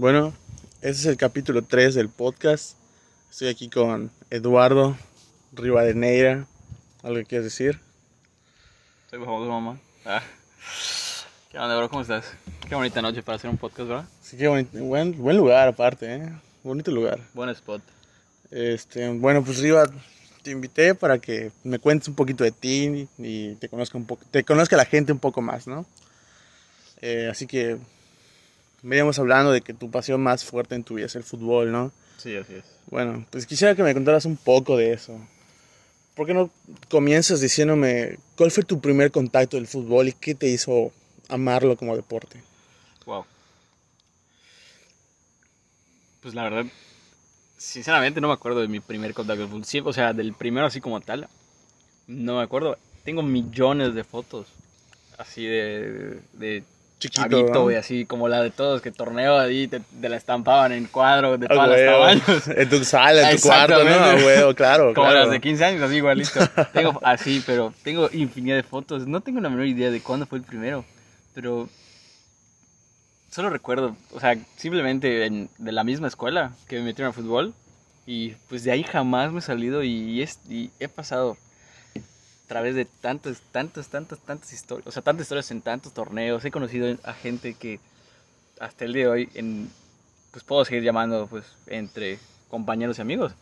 Bueno, ese es el capítulo 3 del podcast. Estoy aquí con Eduardo Rivadeneira. ¿Algo que quieres decir? Soy famoso, mamá. Ah. ¿Qué onda, bro? ¿Cómo estás? Qué bonita noche para hacer un podcast, ¿verdad? Sí, qué bonito. Buen, buen lugar aparte, ¿eh? Bonito lugar. Buen spot. Este, bueno, pues Riva, te invité para que me cuentes un poquito de ti y te conozca un poco, te conozca la gente un poco más, ¿no? Eh, así que veníamos hablando de que tu pasión más fuerte en tu vida es el fútbol, ¿no? Sí, así es. Bueno, pues quisiera que me contaras un poco de eso. ¿Por qué no comienzas diciéndome cuál fue tu primer contacto del fútbol y qué te hizo amarlo como deporte? Wow. Pues la verdad, sinceramente no me acuerdo de mi primer contacto con el fútbol. Sí, o sea, del primero así como tal. No me acuerdo. Tengo millones de fotos. Así de, de Chiquito, chavito, ¿no? güey, así como la de todos, que torneo ahí te, te la estampaban en cuadro de Ah, los huevo. tamaños. En tu sala, en tu cuarto, ¿no? Exactamente. Ah, claro, Como claro. las de 15 años, así igualito. Tengo así, pero tengo infinidad de fotos. No tengo la menor idea de cuándo fue el primero, pero solo recuerdo, o sea, simplemente en- de la misma escuela que me metieron a fútbol y pues de ahí jamás me he salido y, es, y he pasado través de tantas, tantas, tantas, tantas historias, o sea, tantas historias en tantos torneos. He conocido a gente que hasta el día de hoy, en, pues puedo seguir llamando pues entre compañeros y amigos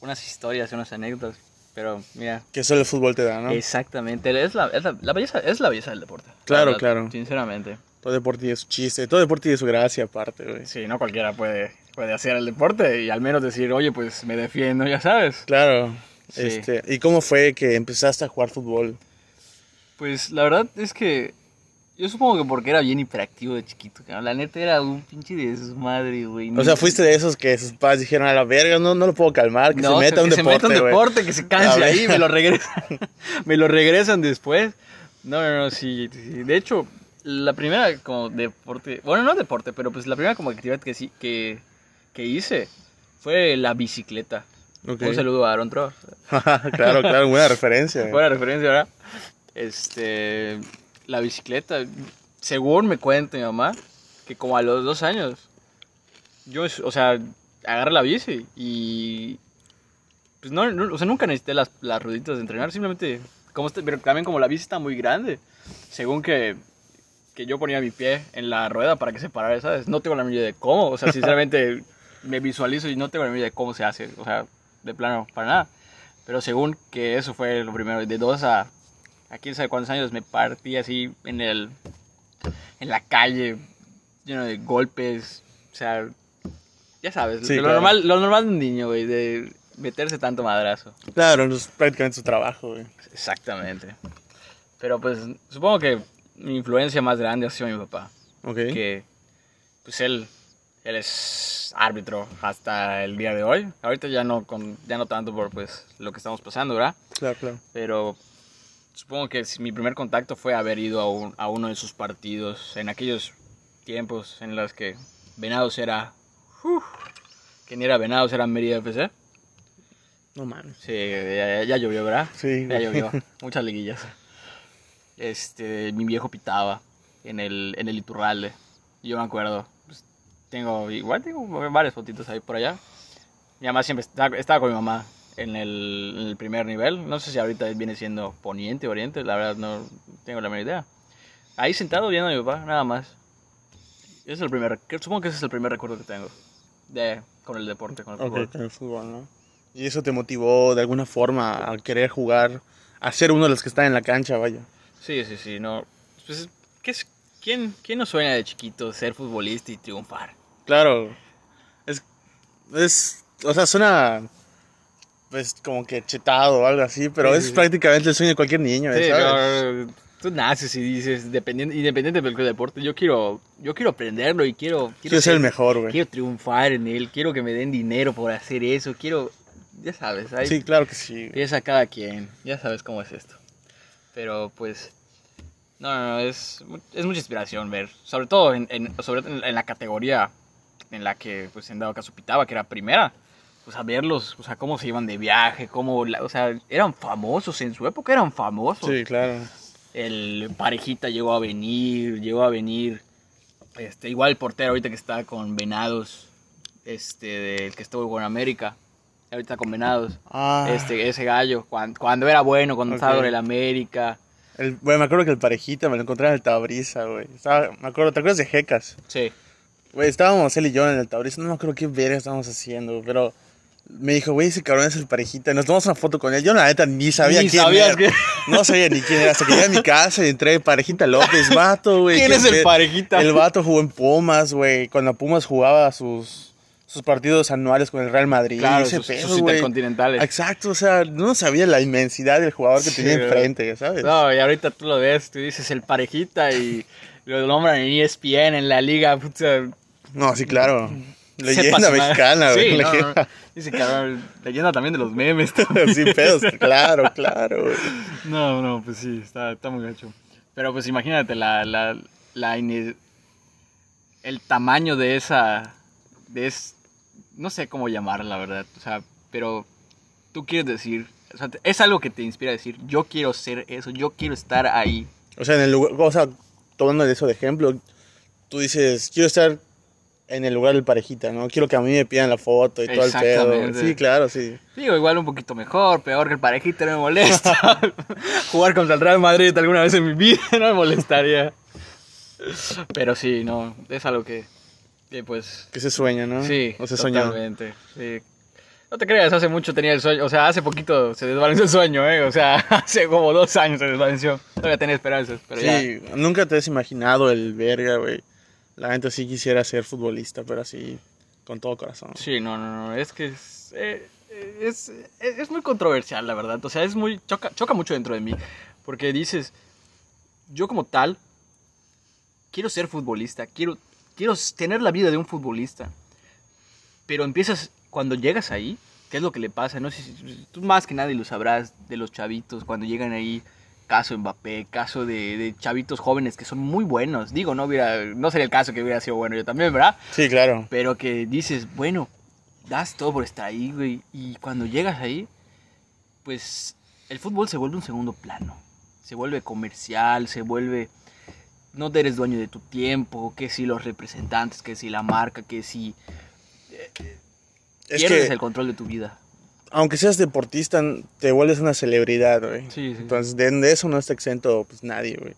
unas historias, unas anécdotas. Pero mira, Que solo el fútbol te da, ¿no? exactamente, es la, es la, la belleza, es la belleza del deporte. la Claro, verdad, claro. Sinceramente. Todo deporte tiene su chiste, todo deporte tiene su gracia aparte, güey. Sí, no cualquiera puede, puede hacer el deporte y al menos decir, oye, pues me defiendo, ya sabes. Claro. Sí. Este, ¿Y cómo fue que empezaste a jugar fútbol? Pues la verdad es que yo supongo que porque era bien hiperactivo de chiquito, cabrón. la neta era un pinche desmadre, güey. O sea, fuiste de esos que sus padres dijeron a la verga, no, no lo puedo calmar, que No, se meta a un que deporte, se meta un güey". deporte, que se canse ahí, me lo regresan. me lo regresan después. No, no, no, sí, sí. De hecho, la primera como deporte, bueno, no deporte, pero pues la primera como actividad que sí que, que hice fue la bicicleta. Un saludo a Aaron Tro. claro, claro, buena referencia. Buena referencia, ¿verdad? Este, la bicicleta, según me cuenta mi mamá, que como a los dos años, yo, o sea, agarré la bici y, pues no, no- o sea, nunca necesité las, las rueditas de entrenar, simplemente, como este- pero también como la bici está muy grande, según que, que yo ponía mi pie en la rueda para que se parara, ¿sabes? No tengo la menor idea de cómo, o sea, sinceramente me visualizo y no tengo la menor idea de cómo se hace, o sea, de plano, para nada. Pero según que eso fue lo primero, de dos a, a quién sabe cuántos años me partí así en el, en la calle, lleno de golpes, o sea, ya sabes, Sí, lo, claro. normal, lo normal de un niño, güey, de meterse tanto madrazo. Claro, es prácticamente su trabajo, güey. Exactamente. Pero pues supongo que mi influencia más grande ha sido mi papá, Ok. que pues él, él es árbitro hasta el día de hoy. Ahorita ya no, con, ya no tanto por pues lo que estamos pasando, ¿verdad? Claro, claro. pero supongo que mi primer contacto fue haber ido a, un- a uno de sus partidos en aquellos tiempos en los que Venados era... uf, que ni era Venados, era Mérida FC. No mames. Sí, ya, ya llovió, ¿verdad? Sí, Ya llovió. Muchas liguillas. Este, mi viejo pitaba en el, en el Iturralde. Yo me acuerdo. Tengo, igual tengo varias fotitos ahí por allá. Mi mamá siempre estaba, estaba con mi mamá en el, en el primer nivel. No sé si ahorita viene siendo poniente o oriente, la verdad no tengo la menor idea. Ahí sentado viendo a mi papá, nada más. Es el primer, supongo que ese es el primer recuerdo que tengo de, con el deporte, con el fútbol. Con el fútbol, ¿no? ¿Y eso te motivó de alguna forma a querer jugar, a ser uno de los que están en la cancha, vaya? Sí, sí, sí, no. Pues, ¿qué es, quién, ¿Quién no sueña de chiquito ser futbolista y triunfar? Claro. Es, es, o sea, suena, pues, como que chetado o algo así, pero Sí, es sí, prácticamente el sueño de cualquier niño, Sí, ¿sabes? no, tú naces y dices, dependiente, independiente del deporte, yo quiero, yo quiero aprenderlo y quiero, Quiero ser el mejor, güey. quiero triunfar en él, quiero que me den dinero por hacer eso, quiero, ya sabes, Sí, claro que sí. empieza cada quien, ya sabes cómo es esto. Pero pues, no, no, no, es, es mucha inspiración ver, sobre todo en, en- sobre en, en la categoría en la que, pues, en dado caso pitaba, que era primera. Pues a verlos, o sea, cómo se iban de viaje, cómo, la- o sea, eran famosos, en su época eran famosos. Sí, claro. El parejita llegó a venir, llegó a venir Este, igual el portero ahorita que está con Venados, este, del que estuvo con América, ahorita está con Venados. Ah, Este, ese gallo, cuando, cuando era bueno, cuando estaba con el América. El, bueno, me acuerdo que el parejita me lo encontré en el Tabriza, güey. Estaba- me acuerdo, ¿te acuerdas de Jecas? Sí. Güey, estábamos él y yo en el Tabriza, no me acuerdo qué verga estábamos haciendo, pero me dijo, güey, ese cabrón es el parejita. Nos tomamos una foto con él. Yo, la neta, ni sabía Ni quién sabías era. que- No sabía ni quién era. Hasta que llegué a mi casa y entré, parejita López, vato, güey. ¿Quién es el parejita? El vato jugó en Pumas, güey. Cuando Pumas jugaba sus, sus partidos anuales con el Real Madrid. Claro, ese sus, pedo, sus güey. intercontinentales. Exacto, o sea, no sabía la inmensidad del jugador que Sí, tenía enfrente, ¿sabes? No, y ahorita tú lo ves, tú dices el parejita y lo nombran en ESPN, en la liga, puta. No, sí, claro. Leyenda mexicana, güey. Sí, no, no, leyenda. no. Dice cabrón, leyenda también de los memes. sí, pedos, claro, claro, güey. No, no, pues sí, está, está muy gacho. Pero pues imagínate la, la, la el tamaño de esa, de es, no sé cómo llamarla, la verdad, o sea, pero tú quieres decir, o sea, es algo que te inspira a decir, yo quiero ser eso, yo quiero estar ahí. O sea, en el lugar, o sea, tomando eso de ejemplo, tú dices, quiero estar en el lugar del parejita, ¿no? Quiero que a mí me pidan la foto y todo el pedo. Sí, claro, sí. Digo, igual un poquito mejor, peor que el parejita no me molesta. Jugar contra el Real Madrid alguna vez en mi vida no me molestaría. Pero sí, no, es algo que, que pues Que se sueña, ¿no? Sí, O se soñó. totalmente. sí. No te creas, hace mucho tenía el sueño, o sea, hace poquito se desvaneció el sueño, ¿eh? O sea, hace como dos años se desvaneció. Todavía tenía esperanzas, pero ya. Sí, nunca te has imaginado el verga, güey. La gente sí quisiera ser futbolista, pero así, con todo corazón. Sí, no, no, no, es que es, eh, es, es, es muy controversial, la verdad. O sea, es muy, choca, choca mucho dentro de mí, porque dices, yo como tal, quiero ser futbolista, quiero, quiero tener la vida de un futbolista, pero empiezas, cuando llegas ahí, ¿qué es lo que le pasa? No sé si tú más que nadie lo sabrás de los chavitos cuando llegan ahí. Caso Mbappé, caso de, de chavitos jóvenes que son muy buenos. Digo, no hubiera, no sería el caso que hubiera sido bueno yo también, ¿verdad? Sí, claro. Pero que dices, bueno, das todo por estar ahí, güey. Y cuando llegas ahí, pues el fútbol se vuelve un segundo plano. Se vuelve comercial, se vuelve... No eres dueño de tu tiempo, que si los representantes, que si la marca, que si Es pierdes que, el control de tu vida. aunque seas deportista, te vuelves una celebridad, güey. Sí, sí. Entonces, de, de eso no está exento, pues, nadie, güey.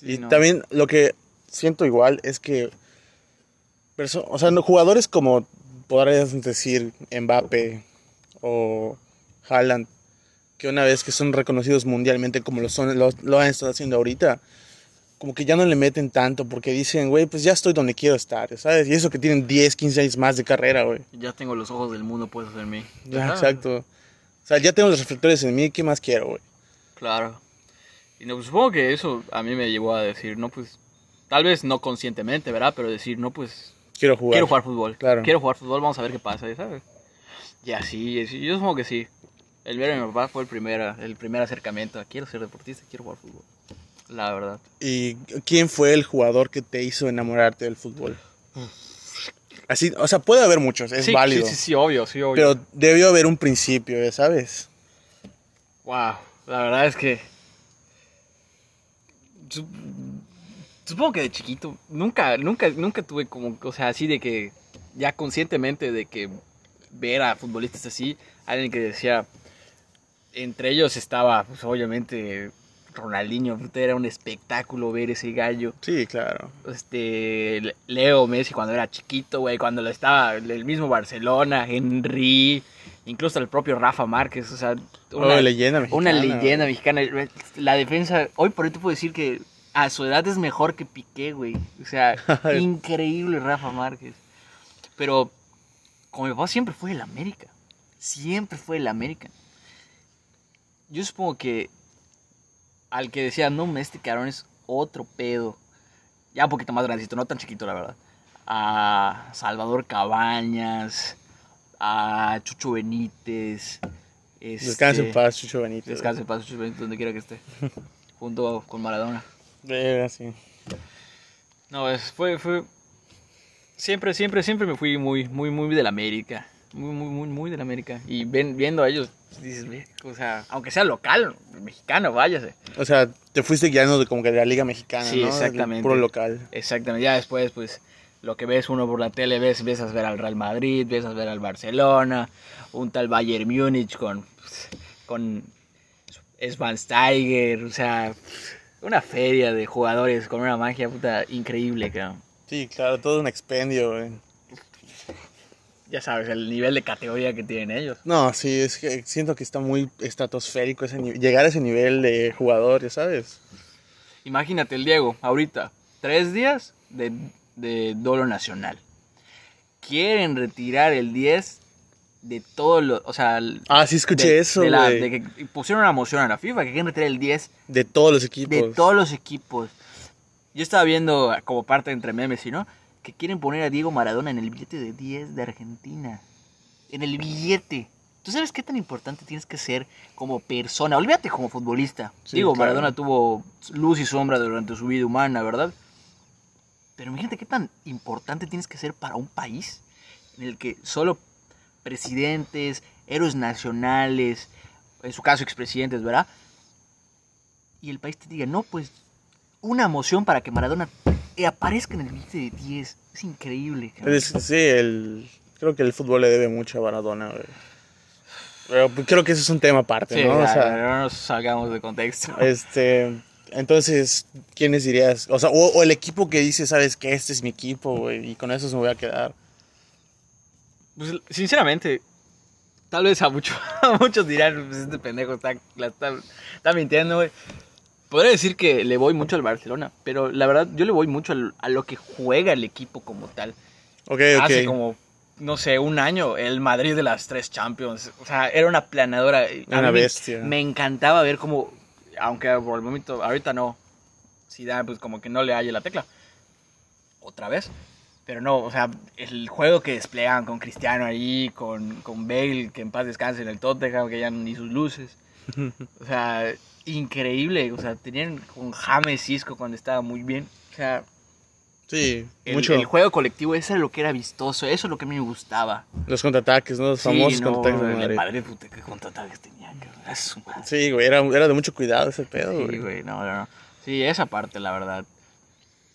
Sí, y no. también lo que siento igual es que, o sea, jugadores como podrías decir Mbappe o Haaland, que una vez que son reconocidos mundialmente como lo son, lo, lo han estado haciendo ahorita, como que ya no le meten tanto porque dicen, güey, pues ya estoy donde quiero estar, ¿sabes? Y eso que tienen 10, 15 años más de carrera, güey. Ya tengo los ojos del mundo puestos en mí. Ya, exacto. O sea, ya tengo los reflectores en mí, ¿qué más quiero, güey? Claro. Y no, pues, supongo que eso a mí me llevó a decir, no, pues, tal vez no conscientemente, ¿verdad? Pero decir, no, pues, Quiero jugar. quiero jugar fútbol. Claro. Quiero jugar fútbol, vamos a ver qué pasa, ¿sabes? Y así, así, yo supongo que sí. El ver a mi papá fue el primer, el primer acercamiento. Quiero ser deportista, quiero jugar fútbol. La verdad. ¿Y quién fue el jugador que te hizo enamorarte del fútbol? Así, o sea, puede haber muchos, es sí, válido. Sí, sí, sí, obvio, sí, obvio. Pero debió haber un principio, ya sabes. Wow, la verdad es que. Sup- Supongo que de chiquito. Nunca, nunca, nunca tuve como. O sea, así de que. Ya conscientemente de que ver a futbolistas así. Alguien que decía. Entre ellos estaba, pues obviamente. Ronaldinho, era un espectáculo ver ese gallo. Sí, claro. Este, Leo Messi cuando era chiquito, güey, cuando lo estaba el mismo Barcelona, Henry, incluso el propio Rafa Márquez, o sea, Oh, leyenda mexicana. una leyenda mexicana. La defensa, hoy por hoy te puedo decir que a su edad es mejor que Piqué, güey. O sea, increíble Rafa Márquez. Pero como mi papá siempre fue el América. Siempre fue el América. Yo supongo que al que decía, no, este cabrón es otro pedo. Ya un poquito más grandecito, no tan chiquito, la verdad. A Salvador Cabañas, a Chucho Benítez. Este, Descansa en paz, Chucho Benítez. Descanse en paz, Chucho Benítez, donde quiera que esté. junto con Maradona. Verga, sí. No, es, fue, fue... Siempre, siempre, siempre me fui muy, muy, muy del América. Muy, muy, muy, muy del América. Y ven, viendo a ellos, dices, o sea, aunque sea local, mexicano, váyase. O sea, te fuiste guiando de como que de la Liga Mexicana, Sí, ¿no? exactamente. Puro local. Exactamente. Ya después, pues, lo que ves uno por la tele, ves, ves a ver al Real Madrid, ves a ver al Barcelona, un tal Bayern Múnich con, con Steiger, o sea, una feria de jugadores con una magia puta increíble, creo. Sí, claro, todo un expendio, güey. Ya sabes, el nivel de categoría que tienen ellos. No, sí, es que siento que está muy estratosférico ese llegar a ese nivel de jugador, ya sabes. Imagínate el Diego, ahorita, tres días de, de dolo nacional. Quieren retirar el 10 de todos los, o sea... el- Ah, sí escuché de- eso, de, la- güey. de que pusieron una moción a la FIFA que quieren retirar el 10 De todos los equipos. de todos los equipos. Yo estaba viendo como parte entre memes, ¿sí, no? Que quieren poner a Diego Maradona en el billete de 10 de Argentina. En el billete. ¿Tú sabes qué tan importante tienes que ser como persona? Olvídate como futbolista. Sí, Digo, claro. Maradona tuvo luz y sombra durante su vida humana, ¿verdad? Pero imagínate qué tan importante tienes que ser para un país en el que solo presidentes, héroes nacionales, en su caso expresidentes, ¿verdad? Y el país te diga, no, pues una moción para que Maradona aparezca en el billete de 10. Es increíble. cabrón. Sí, el, creo que el fútbol le debe mucho a Maradona, güey. Pero pues, creo que ese es un tema aparte, Sí, ¿no? O ya, sea, no nos salgamos de contexto. este, entonces, ¿quiénes dirías? O sea, o, o el equipo que dice, ¿sabes qué? Este es mi equipo, güey, y con eso me voy a quedar. Pues, sinceramente, tal vez a, mucho- a muchos dirán, pues este pendejo está, la está, está mintiendo, güey. Podría decir que le voy mucho al Barcelona, pero la verdad yo le voy mucho al- a lo que juega el equipo como tal. Ok, ok. Hace como, no sé, un año, el Madrid de las tres Champions. O sea, era una planadora. A Una bestia. Me, encantaba ver cómo, aunque por el momento, ahorita no, Zidane pues como que no le haya la tecla. Otra vez. Pero no, o sea, el juego que desplegan con Cristiano ahí, con, con Bale, que en paz descanse en el Tottenham, que ya ni sus luces. O sea, increíble. O sea, tenían con James Isco cuando estaba muy bien. O sea, Sí, el, mucho. el juego colectivo, eso es lo que era vistoso, eso es lo que a mí me gustaba. Los contraataques, ¿no? Los famosos no, contraataques de Madrid. Madrid, puta, qué contraataques tenía, cabrón. Sí, güey, era, era de mucho cuidado ese pedo, Sí, güey. güey, no, no, no. Sí, esa parte, la verdad.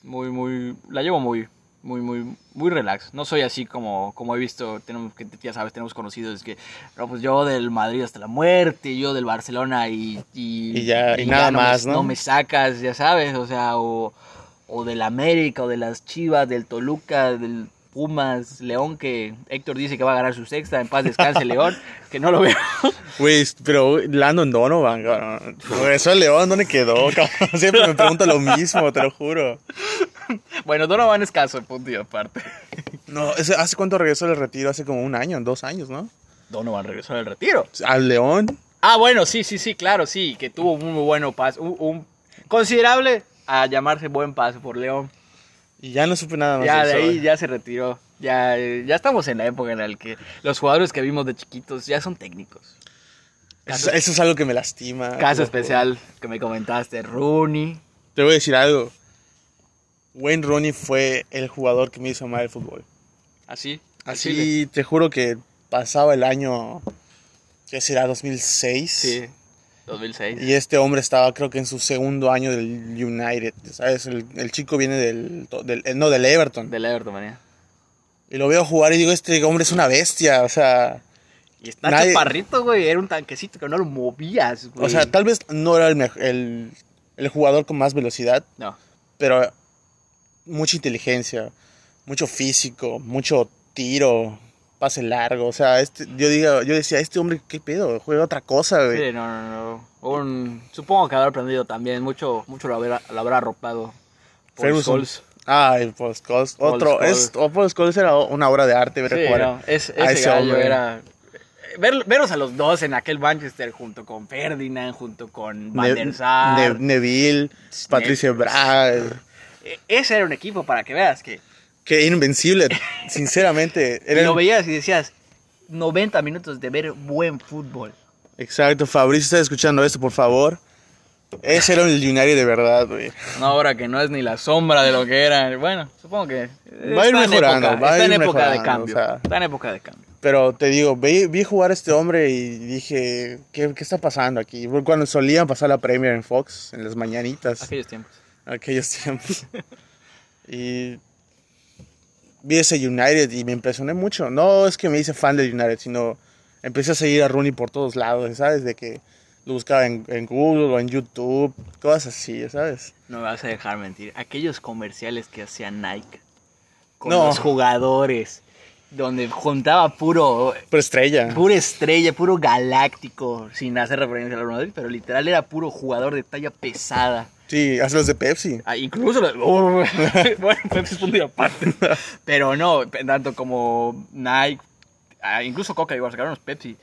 Muy, muy. La llevo muy, muy, muy, muy relax. No soy así como, como he visto, tenemos que ya sabes, tenemos conocidos que, no, pues yo del Madrid hasta la muerte, yo del Barcelona y. Y, Y ya- y nada más, ¿no? No me sacas, ya sabes, o sea, o, o del América, o de las Chivas, del Toluca, del Pumas, León, que Héctor dice que va a ganar su sexta, en paz descanse León, que no lo veo. Güey, pero Landon Donovan, cabrón. Regresó al León, ¿dónde quedó, cabrón? Siempre me pregunto lo mismo, te lo juro. bueno, Donovan es caso, punto y aparte. No, ¿hace cuánto regresó del retiro? Hace como un año, dos años, ¿no? Donovan regresó del retiro. Al León. Ah, bueno, sí, sí, sí, claro, sí, que tuvo un muy bueno paso, un, un considerable a llamarse buen paso por León. Y ya no supe nada más Ya de eso, ahí ya se retiró. Ya, eh, ya estamos en la época en la que los jugadores que vimos de chiquitos ya son técnicos. Eso, eso es algo que me lastima. Caso especial que me comentaste, Rooney. Te voy a decir algo. Wayne Rooney fue el jugador que me hizo amar el fútbol. Así. Así, te juro que pasaba el año, ¿qué será? 2006. Sí. 2006. Y este hombre estaba, creo que en su segundo año del United, ¿sabes? El, el chico viene del, del- eh, no, del Everton. Del Everton, manía. Y lo veo jugar y digo, este hombre es una bestia, o sea... Y está Nadie- chaparrito, güey. Era un tanquecito que no lo movías, güey. O sea, tal vez no era el, el, el jugador con más velocidad, No. pero mucha inteligencia, mucho físico, mucho tiro, pase largo. O sea, este, yo, diga, yo decía, este hombre, ¿qué pedo? Juega otra cosa, güey. Sí, no, no, no. Un, supongo que habrá aprendido también. Mucho, mucho lo habrá, lo habrá arropado. Paul Ferguson. Scholes. Ah, el Paul Scholes. Paul Otro, Scholes. es, Paul Scholes era una obra de arte, ver Sí, jugar. no, es- a ese gallo hombre. era... Ver, veros a los dos en aquel Manchester junto con Ferdinand, junto con Van Ne- der Sar. Ne- Neville, Patricia Bra, E- Ese era un equipo para que veas que que invencible, sinceramente. Era lo veías y decías 90 minutos de ver buen fútbol. Exacto, Fabricio está escuchando esto, por favor. Ese era el United de verdad, güey. Una obra que no es ni la sombra de lo que era. Bueno, supongo que Va a ir mejorando, época- va a está en ir época de cambio. o sea. Está en época de cambio. Pero te digo, vi, vi jugar a este hombre y dije, ¿qué, ¿qué está pasando aquí? Fue Cuando solían pasar la Premier en Fox, en las mañanitas, Aquellos tiempos. aquellos tiempos. y vi ese United y me impresioné mucho. No es que me hice fan del United, sino empecé a seguir a Rooney por todos lados, ¿sabes? De que lo buscaba en, en Google o en YouTube, cosas así, ¿sabes? No me vas a dejar mentir. Aquellos comerciales que hacía Nike con No. los jugadores, donde juntaba puro, Pero estrella. pura estrella, puro galáctico, sin hacer referencia a Madrid, pero literal era puro jugador de talla pesada. Sí, haz los de Pepsi. Ah, incluso, oh, bueno, pues es punto y aparte. Pero no, tanto como Nike, ah, incluso Coca, igual sacaron los Pepsi.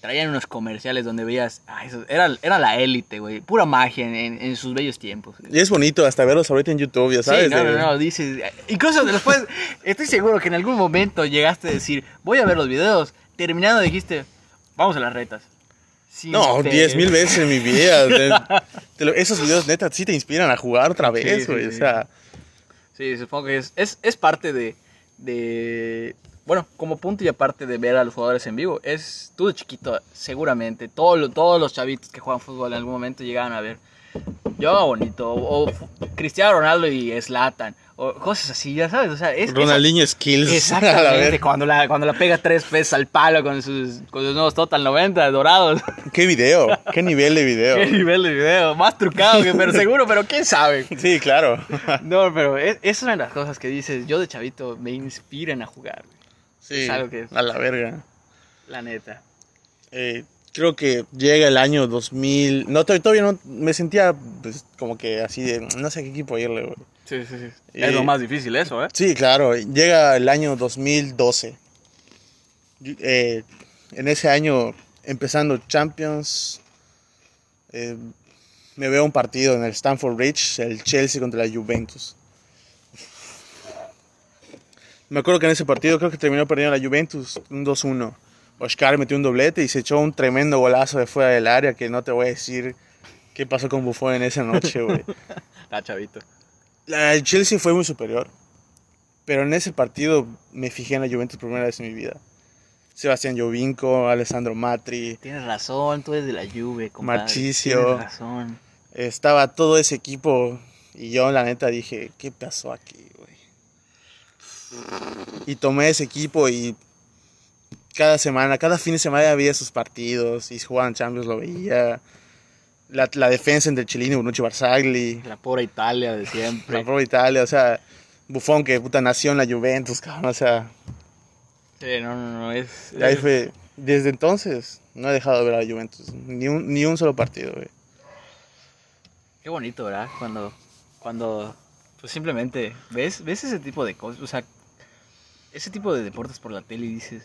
Traían unos comerciales donde veías, ah, eso, era, era la élite, güey. Pura magia en, sus bellos tiempos. Y es bonito hasta verlos ahorita en YouTube, ya sabes. Sí, no, de- no, no, dices. Incluso después, estoy seguro que en algún momento llegaste a decir, voy a ver los videos. Terminando dijiste, vamos a las retas. Sin No, te- diez mil veces en mi vida. Esos videos neta sí te inspiran a jugar otra vez, sí, güey. O sí. sea, Sí, supongo que es, es, es parte de, de. Bueno, como punto y aparte de ver a los jugadores en vivo. Es tú de chiquito, seguramente. Todo, todos los chavitos que juegan fútbol en algún momento llegaban a ver. Yoga bonito. O, Cristiano Ronaldo y Slatan. O cosas así, ya sabes. O sea, es. Ronaldinho Skills. la Exactamente, cuando la, cuando la pega tres veces al palo con sus, con sus nuevos Total 90 dorados. Qué video, qué nivel de video. Qué nivel de video, más trucado que pero seguro, pero quién sabe. Sí, claro. No, pero es, es una de las cosas que dices, yo de chavito me inspiran a jugar, Sí, Es algo que- a la verga. la neta. Eh, creo que llega el año 2000. No, to- todavía no. Me sentía pues, como que así de. No sé a qué equipo irle, güey. Sí, sí, sí. Es lo más difícil eso, ¿eh? Sí, claro. Llega el año 2012. Yo- eh, en ese año, empezando Champions, eh, me veo un partido en el Stamford Bridge, el Chelsea contra la Juventus. Me acuerdo que en ese partido creo que terminó perdiendo la Juventus un 2-1. Oscar metió un doblete y se echó un tremendo golazo de fuera del área que no te voy a decir qué pasó con Buffon en esa noche, güey. La chavito. La el Chelsea fue muy superior. Pero en ese partido me fijé en la Juventus primera vez en mi vida. Sebastián Jovinko, Alessandro Matri, Tienes razón, tú eres de la Juve, compadre. Marchisio. Tienes razón. estaba todo ese equipo y yo la neta dije, ¿qué pasó aquí, güey? Y tomé ese equipo y cada semana, cada fin de semana veía sus partidos y jugaban Champions lo veía. La, la defensa entre Chilini, Bonucci, Barzagli, La pobre Italia de la siempre. propia Italia, o sea, Buffon que puta nació en la Juventus, cabrón, o sea, Sí, no, no, no, es... Y ahí es- fue, desde entonces no he dejado de ver a la Juventus, ni un, ni un solo partido, güey. Qué bonito, ¿verdad? Cuando, cuando, pues simplemente ves, ves ese tipo de cosas, o sea, ese tipo de deportes por la tele y dices,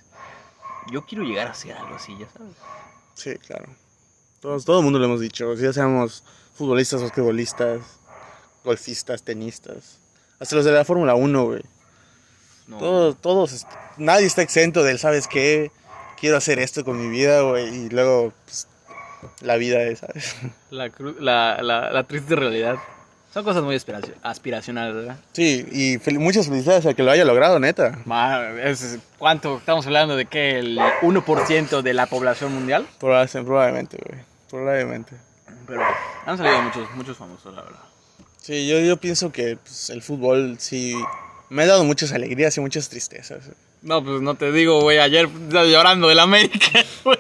yo quiero llegar a hacer algo así, ya sabes. Sí, claro. Todos, todo el mundo lo hemos dicho, ya seamos futbolistas, basquetbolistas, golfistas, tenistas, hasta los de la Fórmula 1, güey. No, Todos, todos, nadie está exento del, ¿sabes qué? Quiero hacer esto con mi vida, güey, y luego, pues, la vida es, ¿sabes? La, cru- la, la, la triste realidad. Son cosas muy aspiraci- aspiracionales, ¿verdad? Sí, y fel- muchas felicidades a que lo haya logrado, neta. Ma- es- ¿Cuánto? Estamos hablando de que el 1% de la población mundial. Probablemente, probablemente, güey. Probablemente. Pero han salido muchos, muchos famosos, la verdad. Sí, yo, yo pienso que pues, el fútbol sí me ha dado muchas alegrías y muchas tristezas. No, pues no te digo, güey, ayer llorando del América, güey.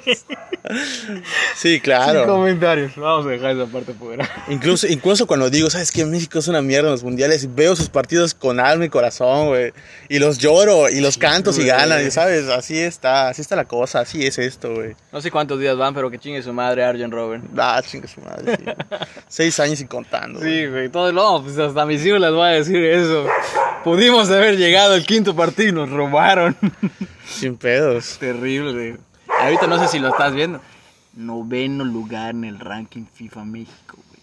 Sí, Sin claro. comentarios. Vamos a dejar esa parte fuera. Incluso, incluso cuando digo, ¿sabes qué? México es una mierda en los mundiales veo sus partidos con alma y corazón, güey. Y los lloro y los cantos y güey. ganan, y ¿sabes? Así está, así está la cosa, así es esto, güey. No sé cuántos días van, pero que chingue su madre Arjen Robben. Ah, chinga su madre, sí. Seis años y contando. Sí, güey, todo no, pues hasta mis hijos les voy a decir eso. Pudimos haber llegado al quinto partido y nos robaron. Sin pedos. Terrible. Ahorita no sé si lo estás viendo. Noveno lugar en el ranking FIFA México, güey.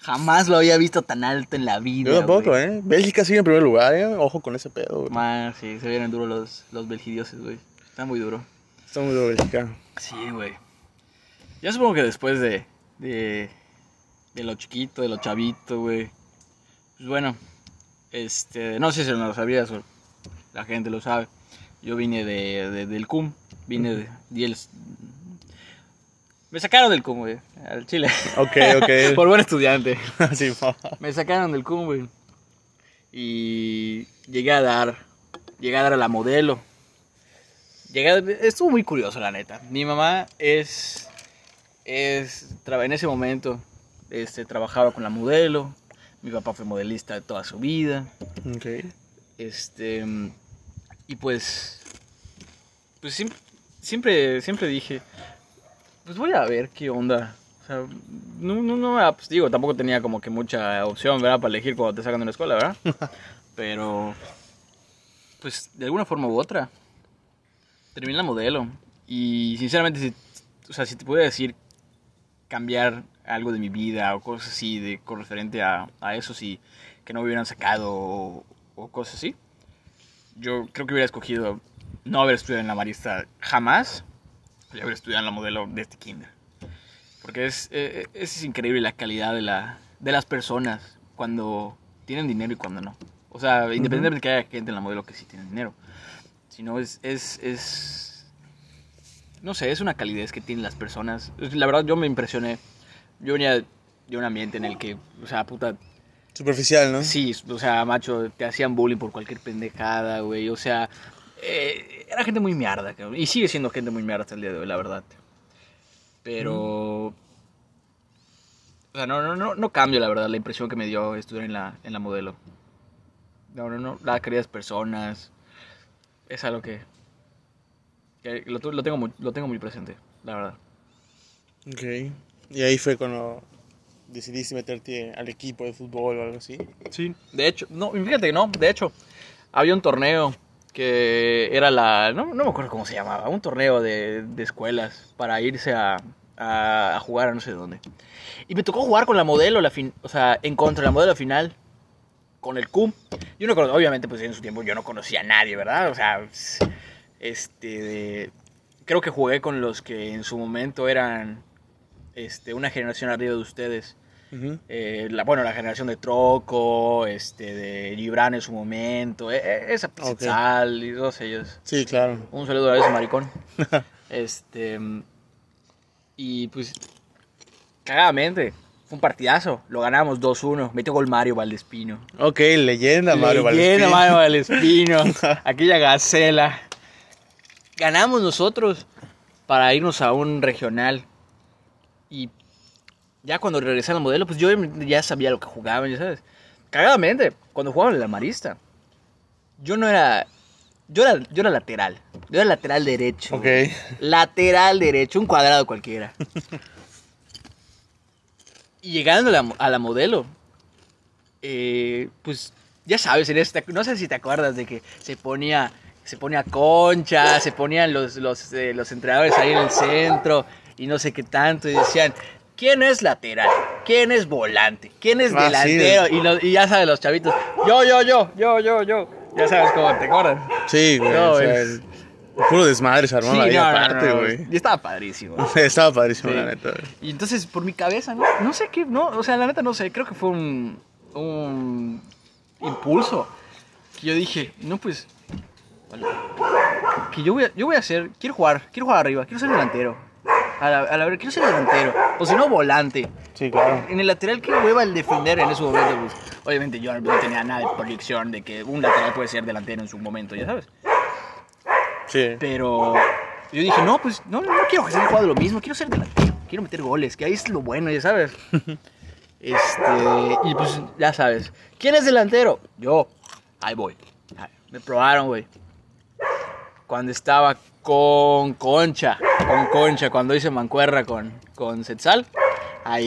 Jamás lo había visto tan alto en la vida. Yo tampoco, güey. ¿eh? Bélgica sigue en primer lugar, ¿eh? Ojo con ese pedo, güey. Más, sí, se vienen duros los, los belgidioses, güey. Está muy duro. Está muy duro Bélgica. Sí, güey. Yo supongo que después de, de, de lo chiquito, de lo chavito, güey. Pues bueno, este, no sé si lo sabías la gente lo sabe. Yo vine de, de- del CUM, vine de... y el- me sacaron del CUM, güey, al Chile. Ok, ok. Por buen estudiante. Sí. Me sacaron del CUM, güey. Y llegué a dar, llegué a dar a la modelo. Llegué a- estuvo muy curioso, la neta. Mi mamá es, es, traba- en ese momento, este, trabajaba con la modelo. Mi papá fue modelista de toda su vida. Ok. Este, y pues, pues siempre, siempre, siempre dije, pues voy a ver qué onda. O sea, no, no, no, ah, pues digo, tampoco tenía como que mucha opción, ¿verdad? Para elegir cuando te sacan de la escuela, ¿verdad? Pero, pues, de alguna forma u otra, terminé la modelo. Y sinceramente, si, o sea, si te pudiera decir cambiar algo de mi vida o cosas así de, con referente a, a eso, si que no me hubieran sacado o, o cosas así, yo creo que hubiera escogido no haber estudiado en la marista jamás y haber estudiado en la modelo de este kinder. Porque es, eh, es increíble la calidad de, la, de las personas cuando tienen dinero y cuando no. O sea, independientemente de que haya gente en la modelo que sí tiene dinero. Sino es, es, es... No sé, es una calidez que tienen las personas. La verdad, yo me impresioné. Yo venía de un ambiente en el que, o sea, puta, Superficial, ¿no? Sí, o sea, macho, te hacían bullying por cualquier pendejada, güey. O sea, eh, era gente muy mierda, cabrón. Y sigue siendo gente muy mierda hasta el día de hoy, la verdad. Pero... O sea, no, no, no, no cambio, la verdad, la impresión que me dio estudiar en la, en la modelo. No, no, no, las queridas personas. Es algo que... que lo, tu- lo tengo muy, lo tengo muy presente, la verdad. Ok. Y ahí fue cuando decidiste meterte al equipo de fútbol o algo así. Sí. De hecho, no, fíjate que no, de hecho, había un torneo que era la, no, no me acuerdo cómo se llamaba, un torneo de, de escuelas para irse a, a, a jugar a no sé dónde. Y me tocó jugar con la modelo, la fin, o sea, en contra de la modelo final, con el CUM. Yo no obviamente, pues en su tiempo yo no conocía a nadie, ¿verdad? O sea, este, de- creo que jugué con los que en su momento eran, este, una generación arriba de ustedes. Eh, la, bueno, la generación de Troco, este, de Gibran en su momento, eh, esa Ok. Sal y todos ellos. Sí, claro. Un saludo a ese maricón. este, y pues, cagadamente, fue un partidazo, lo ganamos 2-1, metió gol Mario Valdespino. Ok, leyenda Mario Leyenda Valdespín. Mario Valdespino, aquella gacela. Ganamos nosotros para irnos a un regional. Y ya cuando regresé al modelo, pues yo ya sabía lo que jugaban, ya sabes. Cagadamente, cuando jugaban en la Marista, yo no era. Yo era, yo era lateral. Yo era lateral derecho. Ok. Lateral derecho, un cuadrado cualquiera. y llegando a la, a la modelo, eh, pues ya sabes, en esta, no sé si te acuerdas de que se ponía, se ponía concha, se ponían los, los, eh, los entrenadores ahí en el centro y no sé qué tanto y decían, ¿quién es lateral? ¿Quién es volante? ¿Quién es Ah, sí, delantero? y, ya sabes, los chavitos, yo, yo, yo, yo, yo, yo. Ya sabes cómo te acuerdas. Sí, güey. No, o sea, es- puro desmadre se Sí, no, no, aparte, no, no. güey. Y estaba padrísimo. Estaba padrísimo, Sí. la neta. güey. Y entonces, por mi cabeza, no, no sé qué, no, o sea, la neta no sé, creo que fue un, un impulso. Que yo dije, no, pues, que yo voy, a, yo voy a hacer, quiero jugar, quiero jugar arriba, quiero ser delantero. A la, a la verdad, quiero ser delantero, o si no, volante. Sí, claro. En el lateral, ¿qué hueva el defender en ese momento? Pues, obviamente yo no tenía nada de proyección de que un lateral puede ser delantero en su momento, ya sabes. Sí. Pero yo dije, no, pues no, no quiero seguir jugando lo mismo, quiero ser delantero, quiero meter goles, que ahí es lo bueno, ya sabes. Este, y pues ya sabes, ¿quién es delantero? Yo, ahí voy. Me probaron, güey. Cuando estaba con Concha, con Concha, cuando hice mancuerra con, con Setzal, ahí.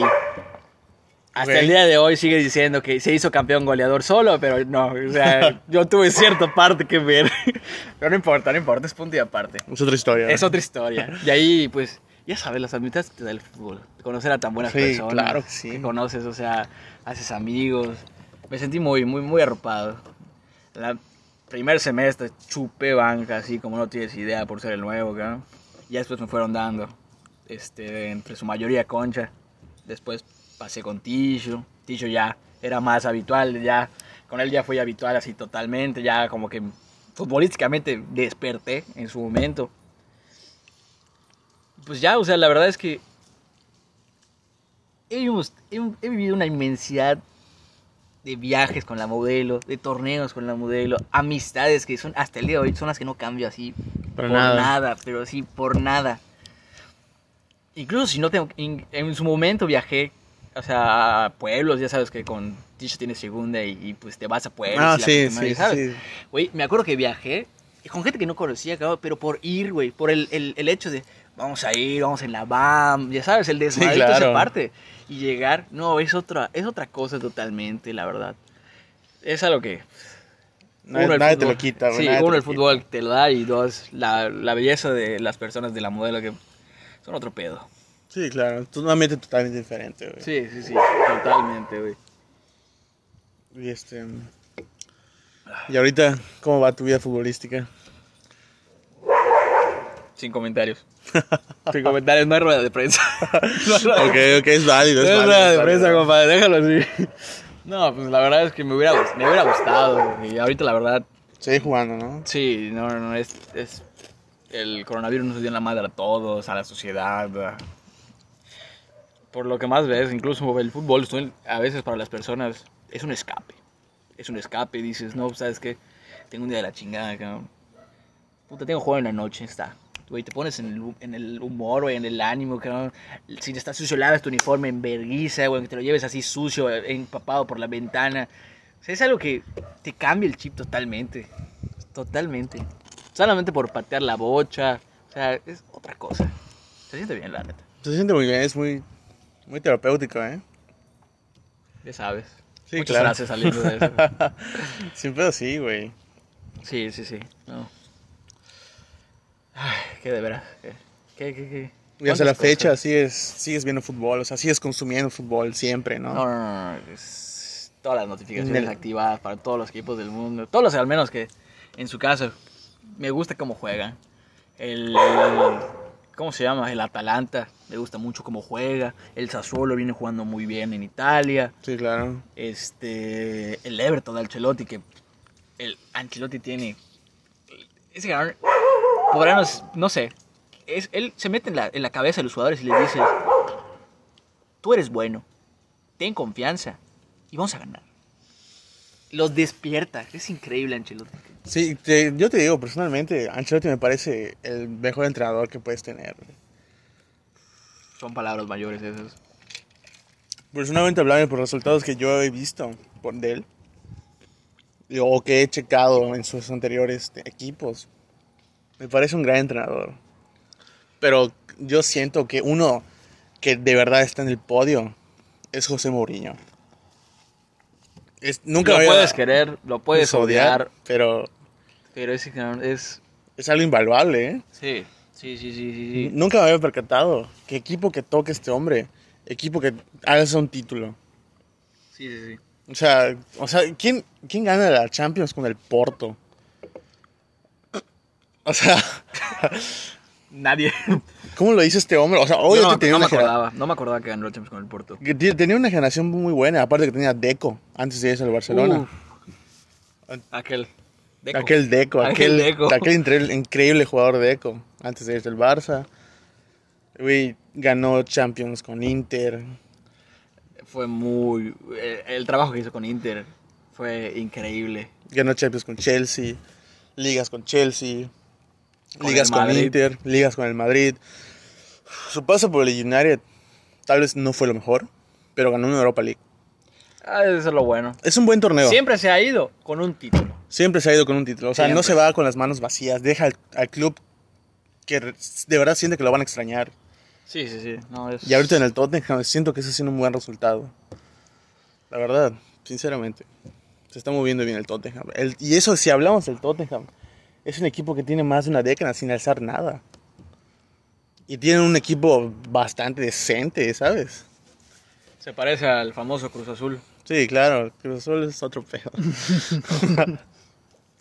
Hasta el día de hoy sigue diciendo que se hizo campeón goleador solo, pero no, o sea, yo tuve cierta parte que ver. Pero no importa, no importa, es punto y aparte. Es otra historia. Es otra historia. Y ahí, pues, ya sabes, las amistades que te da el fútbol. Conocer a tan buenas Sí, personas. claro que sí. Que conoces, o sea, haces amigos. Me sentí muy, muy, muy arropado. La primer semestre chupé banca, así como no tienes idea por ser el nuevo, ¿no? Y después me fueron dando, este, entre su mayoría concha. Después pasé con Tisho. Tisho ya era más habitual, ya. Con él ya fue habitual así totalmente, ya como que futbolísticamente desperté en su momento. Pues ya, o sea, la verdad es que he vivido una inmensidad de viajes con la modelo, de torneos con la modelo, amistades que son hasta el día de hoy son las que no cambio así por nada. nada. pero sí por nada. Incluso si no tengo en, en su momento viajé, o sea, a pueblos, ya sabes que con Tisha tienes segunda y, y, pues te vas a pueblos. Ah, y la sí, madre, sí, ¿sabes? sí. Güey, me acuerdo que viajé con gente que no conocía, cabrón, pero por ir, güey, por el, el, el hecho de vamos a ir, vamos en la BAM, ya sabes, el desmadre, toda esa claro. parte. Y llegar, no, es otra, es otra cosa totalmente, la verdad. Es algo que Nadie, uno, el nadie te fútbol- lo quita, güey. Sí, nadie te uno lo el fútbol te lo da y dos, la, la belleza de las personas de la modelo que son otro pedo. Sí, claro. Ambiente totalmente diferente, güey. Sí, sí, sí, totalmente, güey. Y este. Y ahorita, ¿cómo va tu vida futbolística? Sin comentarios. Sin comentarios, no hay rueda de prensa. No hay rueda de ok, ok, es válido. No Es válido, rueda de prensa, compadre, déjalo así. No, pues la verdad es que me hubiera, me hubiera gustado. Y ahorita la verdad, Sigue jugando, ¿no? sí, no, no, es, es... El coronavirus nos dio en la madre a todos, a la sociedad. Por lo que más ves, incluso el fútbol, a veces para las personas, es un escape. Es un escape, dices, no, ¿sabes qué? Tengo un día de la chingada, cabrón. Puta, tengo juego en la noche, está. Güey, te pones en el, en el humor, güey, en el ánimo, cabrón. Si te está sucio, lavas tu uniforme en vergüenza, güey, que te lo lleves así sucio, empapado por la ventana. O sea, es algo que te cambia el chip totalmente. Totalmente. Solamente por patear la bocha. O sea, es otra cosa. Se siente bien, la neta. Se siente muy bien, es muy, muy terapéutico, ¿eh? Ya sabes. Sí, Muchas claro. gracias saliendo de eso. Sin pedo sí, güey. Sí, sí, sí. No. Ay, qué de veras. Qué. Y hasta la ¿Cuántas fecha cosas? sigues, sigues viendo fútbol, o sea, sigues consumiendo fútbol siempre, ¿no? No, no, no, no, es todas las notificaciones activadas para todos los equipos del mundo. Todos los al menos que en su caso me gusta cómo juegan. El, ¿cómo se llama? El Atalanta, me gusta mucho cómo juega. El Sassuolo viene jugando muy bien en Italia. Sí, claro. Este, el Everton de Ancelotti que el Ancelotti tiene ese ganador podrá no, sé, es, él se mete en la, en la cabeza de los jugadores y les dice, tú eres bueno, ten confianza y vamos a ganar. Los despierta, es increíble Ancelotti. Sí, te- yo te digo, personalmente, Ancelotti me parece el mejor entrenador que puedes tener. Son palabras mayores esas. Personalmente, hablando por resultados que yo he visto por de él, o que he checado en sus anteriores equipos, me parece un gran entrenador. Pero yo siento que uno que de verdad está en el podio es José Mourinho. Es, nunca lo había- puedes querer, lo puedes odiar, pero es... es algo invaluable, ¿eh? Sí, sí, sí, sí, sí. Nunca me había percatado que equipo que toque este hombre, equipo que haga un título. Sí, sí, sí. O sea, o sea ¿quién, ¿quién gana la Champions con el Porto? O sea, Nadie. ¿cómo lo hizo este hombre? O sea, obviamente no, tenía, no me una genera- acordaba, no me acordaba que ganó el Champions con el Porto. que tenía una generación muy buena, aparte que tenía Deco antes de irse al Barcelona. Uf. Aquel. Deco. Aquel Deco, Aquel aquel, Deco. aquel increíble, increíble jugador Deco antes de irse al Barça. Güey, ganó Champions con Inter. Fue muy. El, el trabajo que hizo con Inter fue increíble. Ganó Champions con Chelsea, ligas con Chelsea, Con ligas el con Madrid. Inter, ligas con el Madrid. Su paso por el United tal vez no fue lo mejor, pero ganó una Europa League. Ah, eso es lo bueno. Es un buen torneo. Siempre, Siempre se ha ido con un título. se ha ido con un título. O sea, no Siempre. se va con las manos vacías. Deja al, al club que de verdad siente que lo van a extrañar. Sí, sí, sí. No, es... Y ahorita en el Tottenham siento que ese ha sido un buen resultado. La verdad, sinceramente. Se está moviendo bien el Tottenham. El- y eso, si hablamos del Tottenham, es un equipo que tiene más de una década sin alzar nada. Y tienen un equipo bastante decente, ¿sabes? Se parece al famoso Cruz Azul. Sí, claro, Cruz Azul es otro pedo.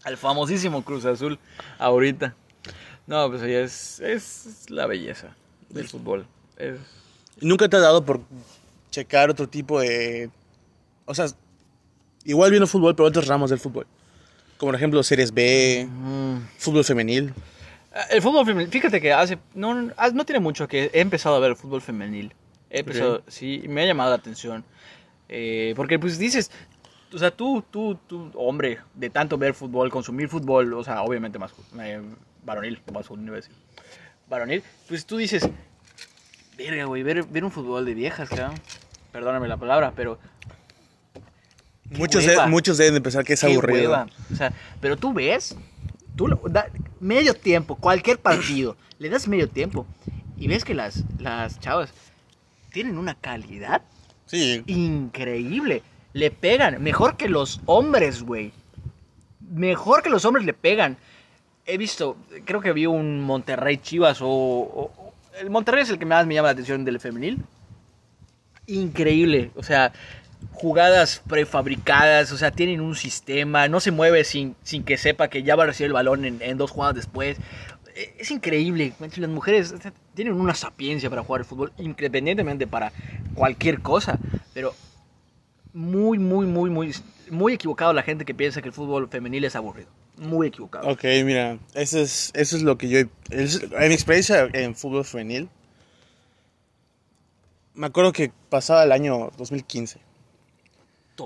Al famosísimo Cruz Azul ahorita. No, pues ahí es, es la belleza del fútbol. Es, ¿Nunca te ha dado por checar otro tipo de... O sea, igual viendo fútbol, pero otros ramos del fútbol? Como por ejemplo Series B, Mm. fútbol femenil. Ah, El fútbol femenil, fíjate que hace, no, no ah, no tiene mucho que he empezado a ver el fútbol femenil. He empezado, sí, me ha llamado la atención. Eh, porque pues dices, o sea, tú, tú, tú, hombre, de tanto ver fútbol, consumir fútbol, o sea, obviamente más eh, varonil, decir. Varonil, pues tú dices, verga, güey, ver, ver un fútbol de viejas, cabrón. Perdóname la palabra, pero Muchos, de- muchos deben de pensar que es Qué aburrido. hueva. O sea, pero tú ves, tú lo- da- medio tiempo, cualquier partido, le das medio tiempo y ves que las, las chavas tienen una calidad Sí, increíble. Le pegan, mejor que los hombres, güey. Mejor que los hombres le pegan. He visto, creo que vi un Monterrey Chivas o, o- o- el Monterrey es el que más me llama la atención del femenil. Increíble, o sea, jugadas prefabricadas, o sea, tienen un sistema, no se mueve sin, sin que sepa que ya va a recibir el balón en, en dos jugadas después. Eh, Es increíble, las mujeres tienen una sapiencia para jugar el fútbol, independientemente para cualquier cosa, pero muy, muy, muy, muy, muy equivocado la gente que piensa que el fútbol femenil es aburrido. Muy equivocado. ok, mira, eso es, eso es lo que yo... es- en mi experiencia en fútbol femenil, me acuerdo que pasaba el año 2015.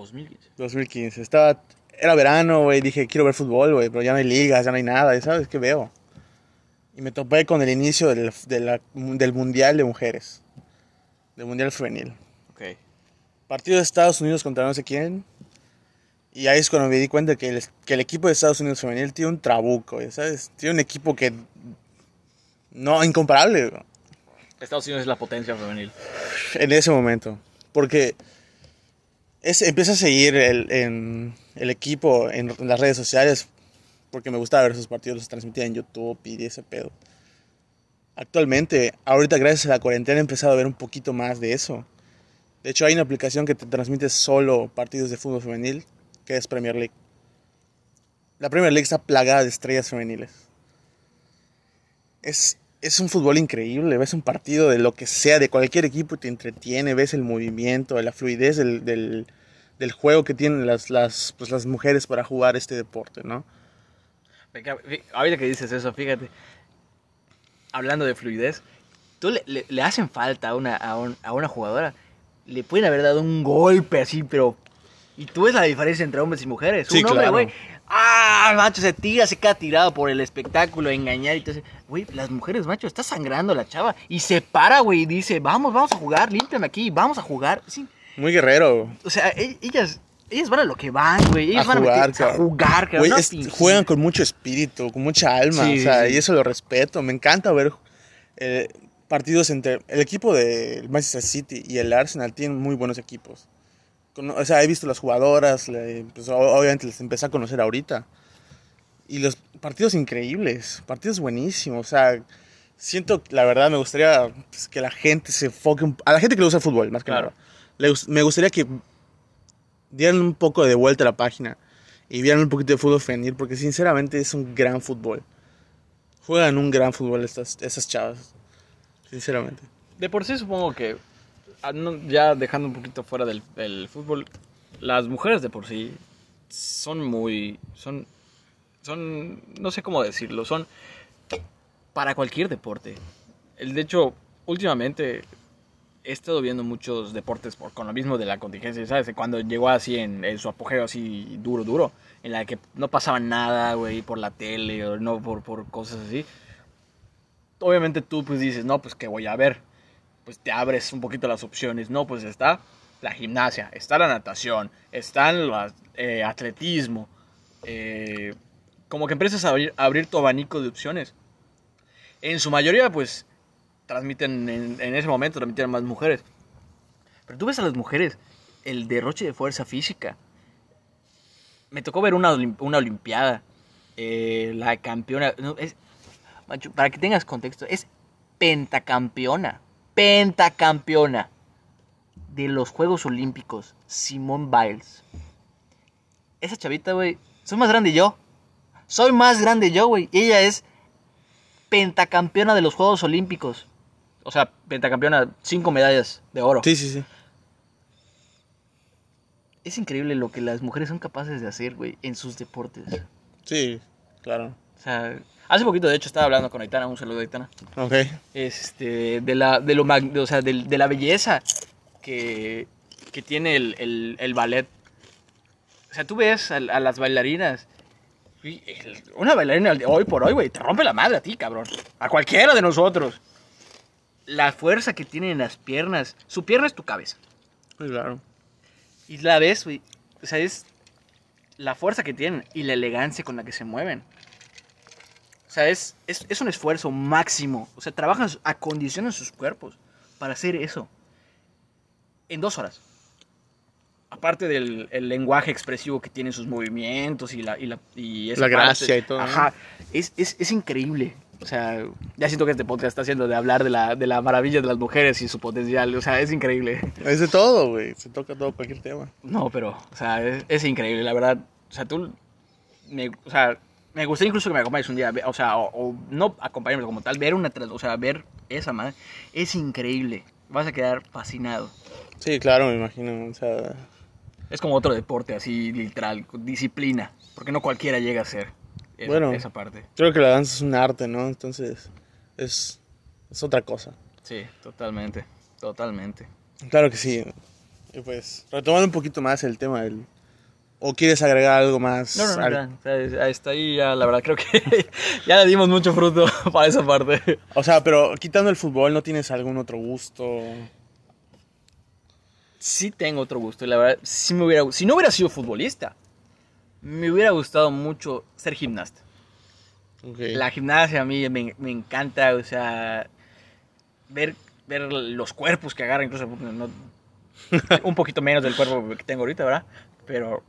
2015. 2015. Estaba, era verano, güey. Dije, quiero ver fútbol, güey. Pero ya no hay ligas, ya no hay nada. ¿Sabes qué veo? Y me topé con el inicio del, de la- del Mundial de Mujeres. Del Mundial Femenil. Ok. Partido de Estados Unidos contra no sé quién. Y ahí es cuando me di cuenta que el, que el equipo de Estados Unidos Femenil tiene un trabuco, güey, ¿sabes? Tiene un equipo que... No, incomparable, Estados Unidos es la potencia femenil. en ese momento. Porque es, empecé a seguir el, en, el equipo en, las redes sociales porque me gustaba ver sus partidos, los transmitía en YouTube y ese pedo. Actualmente, ahorita gracias a la cuarentena he empezado a ver un poquito más de eso. De hecho, hay una aplicación que te transmite solo partidos de fútbol femenil, que es Premier League. La Premier League está plagada de estrellas femeniles. Es, es un fútbol increíble, ves un partido de lo que sea, de cualquier equipo, y te entretiene, ves el movimiento, la fluidez del, del, del juego que tienen las, las, pues, las mujeres para jugar este deporte, ¿no? Ahorita que dices eso, fíjate. Hablando de fluidez, tú le, le- le hacen falta a una, a, un- a una jugadora. Le pueden haber dado un golpe así, pero. Y tú ves la diferencia entre hombres y mujeres. Sí, un hombre, claro. Ah, macho, se tira, se queda tirado por el espectáculo, engañar y todo eso. Güey, las mujeres, macho, está sangrando la chava. Y se para, güey, y dice, vamos, vamos a jugar, límpiame aquí, vamos a jugar. Sí, Muy guerrero. o sea, e- ellas, ellas van a lo que van, güey. Ellas A van jugar, a, meter- a cabrón. jugar, Güey, no juegan con mucho espíritu, con mucha alma, Sí, o sea, sí. y eso lo respeto. Me encanta ver eh, partidos entre el equipo del Manchester City y el Arsenal tienen muy buenos equipos. O sea, he visto las jugadoras, pues, obviamente les empecé a conocer ahorita. Y los partidos increíbles, partidos buenísimos, o sea, siento, la verdad, me gustaría pues, que la gente se enfoque, un- a la gente que le gusta el fútbol, más que Claro. nada. Le me gustaría que dieran un poco de vuelta a la página y vieran un poquito de fútbol femenil, porque sinceramente es un gran fútbol. Juegan un gran fútbol estas, esas chavas, sinceramente. De por sí supongo que, ya dejando un poquito fuera del, fútbol, las mujeres de por sí son muy, son, son, no sé cómo decirlo, son para cualquier deporte. De hecho, últimamente he estado viendo muchos deportes por, con lo mismo de la contingencia, ¿sabes? Cuando llegó así en, en su apogeo así duro, duro, en la que no pasaba nada, güey, por la tele o no por, por cosas así. Obviamente tú pues dices, no, pues que voy a ver. Pues te abres un poquito las opciones. No, pues está la gimnasia, está la natación, está el eh, atletismo. eh, como que empiezas a abrir, a tu abanico de opciones. En su mayoría, pues, transmiten, en, ese momento, transmiten más mujeres. Pero tú ves a las mujeres, el derroche de fuerza física. Me tocó ver una, una olimpiada. eh, la campeona. para que tengas contexto, es pentacampeona. Pentacampeona de los Juegos Olímpicos, Simone Biles. Esa chavita, güey, soy más grande yo. Soy más grande yo, güey. Ella es pentacampeona de los Juegos Olímpicos. O sea, pentacampeona, cinco medallas de oro. Sí, sí, sí. Es increíble lo que las mujeres son capaces de hacer, güey, en sus deportes. Sí, claro. O sea, hace poquito, de hecho, estaba hablando con Aitana, un saludo a Aitana, Ok. este, de, la, de, lo, mag- o sea, de, de la belleza que, que tiene el, el, el ballet. O sea, tú ves a, a las bailarinas. y el- una bailarina hoy por hoy, güey, te rompe la madre a ti, cabrón. A cualquiera de nosotros. La fuerza que tienen en las piernas. Su pierna es tu cabeza. Claro. Y la ves, güey. O sea, es la fuerza que tienen y la elegancia con la que se mueven. O sea, es, es, es un esfuerzo máximo. O sea, trabajan, acondicionan sus cuerpos para hacer eso. En dos horas. Aparte del el lenguaje expresivo que tienen sus movimientos y la, y la, y esa La gracia y todo, ¿no? Ajá. Es, es, es increíble. O sea, ya siento que este podcast está haciendo de hablar de la, de la maravilla de las mujeres y su potencial. O sea, es increíble. Es de todo, güey. Se toca todo, cualquier tema. No, pero, o sea, es, es increíble, la verdad. O sea, tú, me, o sea, me gustaría incluso que me acompañes un día, o sea, o, o no acompañarme como tal, ver una, o sea, ver esa madre, es increíble. Vas a quedar fascinado. Sí, claro, me imagino. O sea, Es como otro deporte, así, literal, disciplina, porque no cualquiera llega a ser esa, Bueno. esa parte. creo que la danza es un arte, ¿no? Entonces, es, es otra cosa. Sí, totalmente, totalmente. Claro que sí. Y pues, retomando un poquito más el tema del... ¿O quieres agregar algo más? No, no, no, al- ya, hasta ahí ya, la verdad, creo que ya le dimos mucho fruto para esa parte. O sea, pero quitando el fútbol, ¿no tienes algún otro gusto? sí tengo otro gusto. y La verdad, sí me hubiera, si no hubiera sido futbolista, me hubiera gustado mucho ser gimnasta. La gimnasia a mí me, me encanta, o sea, ver, ver los cuerpos que agarran, incluso no- un poquito menos del cuerpo que tengo ahorita, ¿verdad? Pero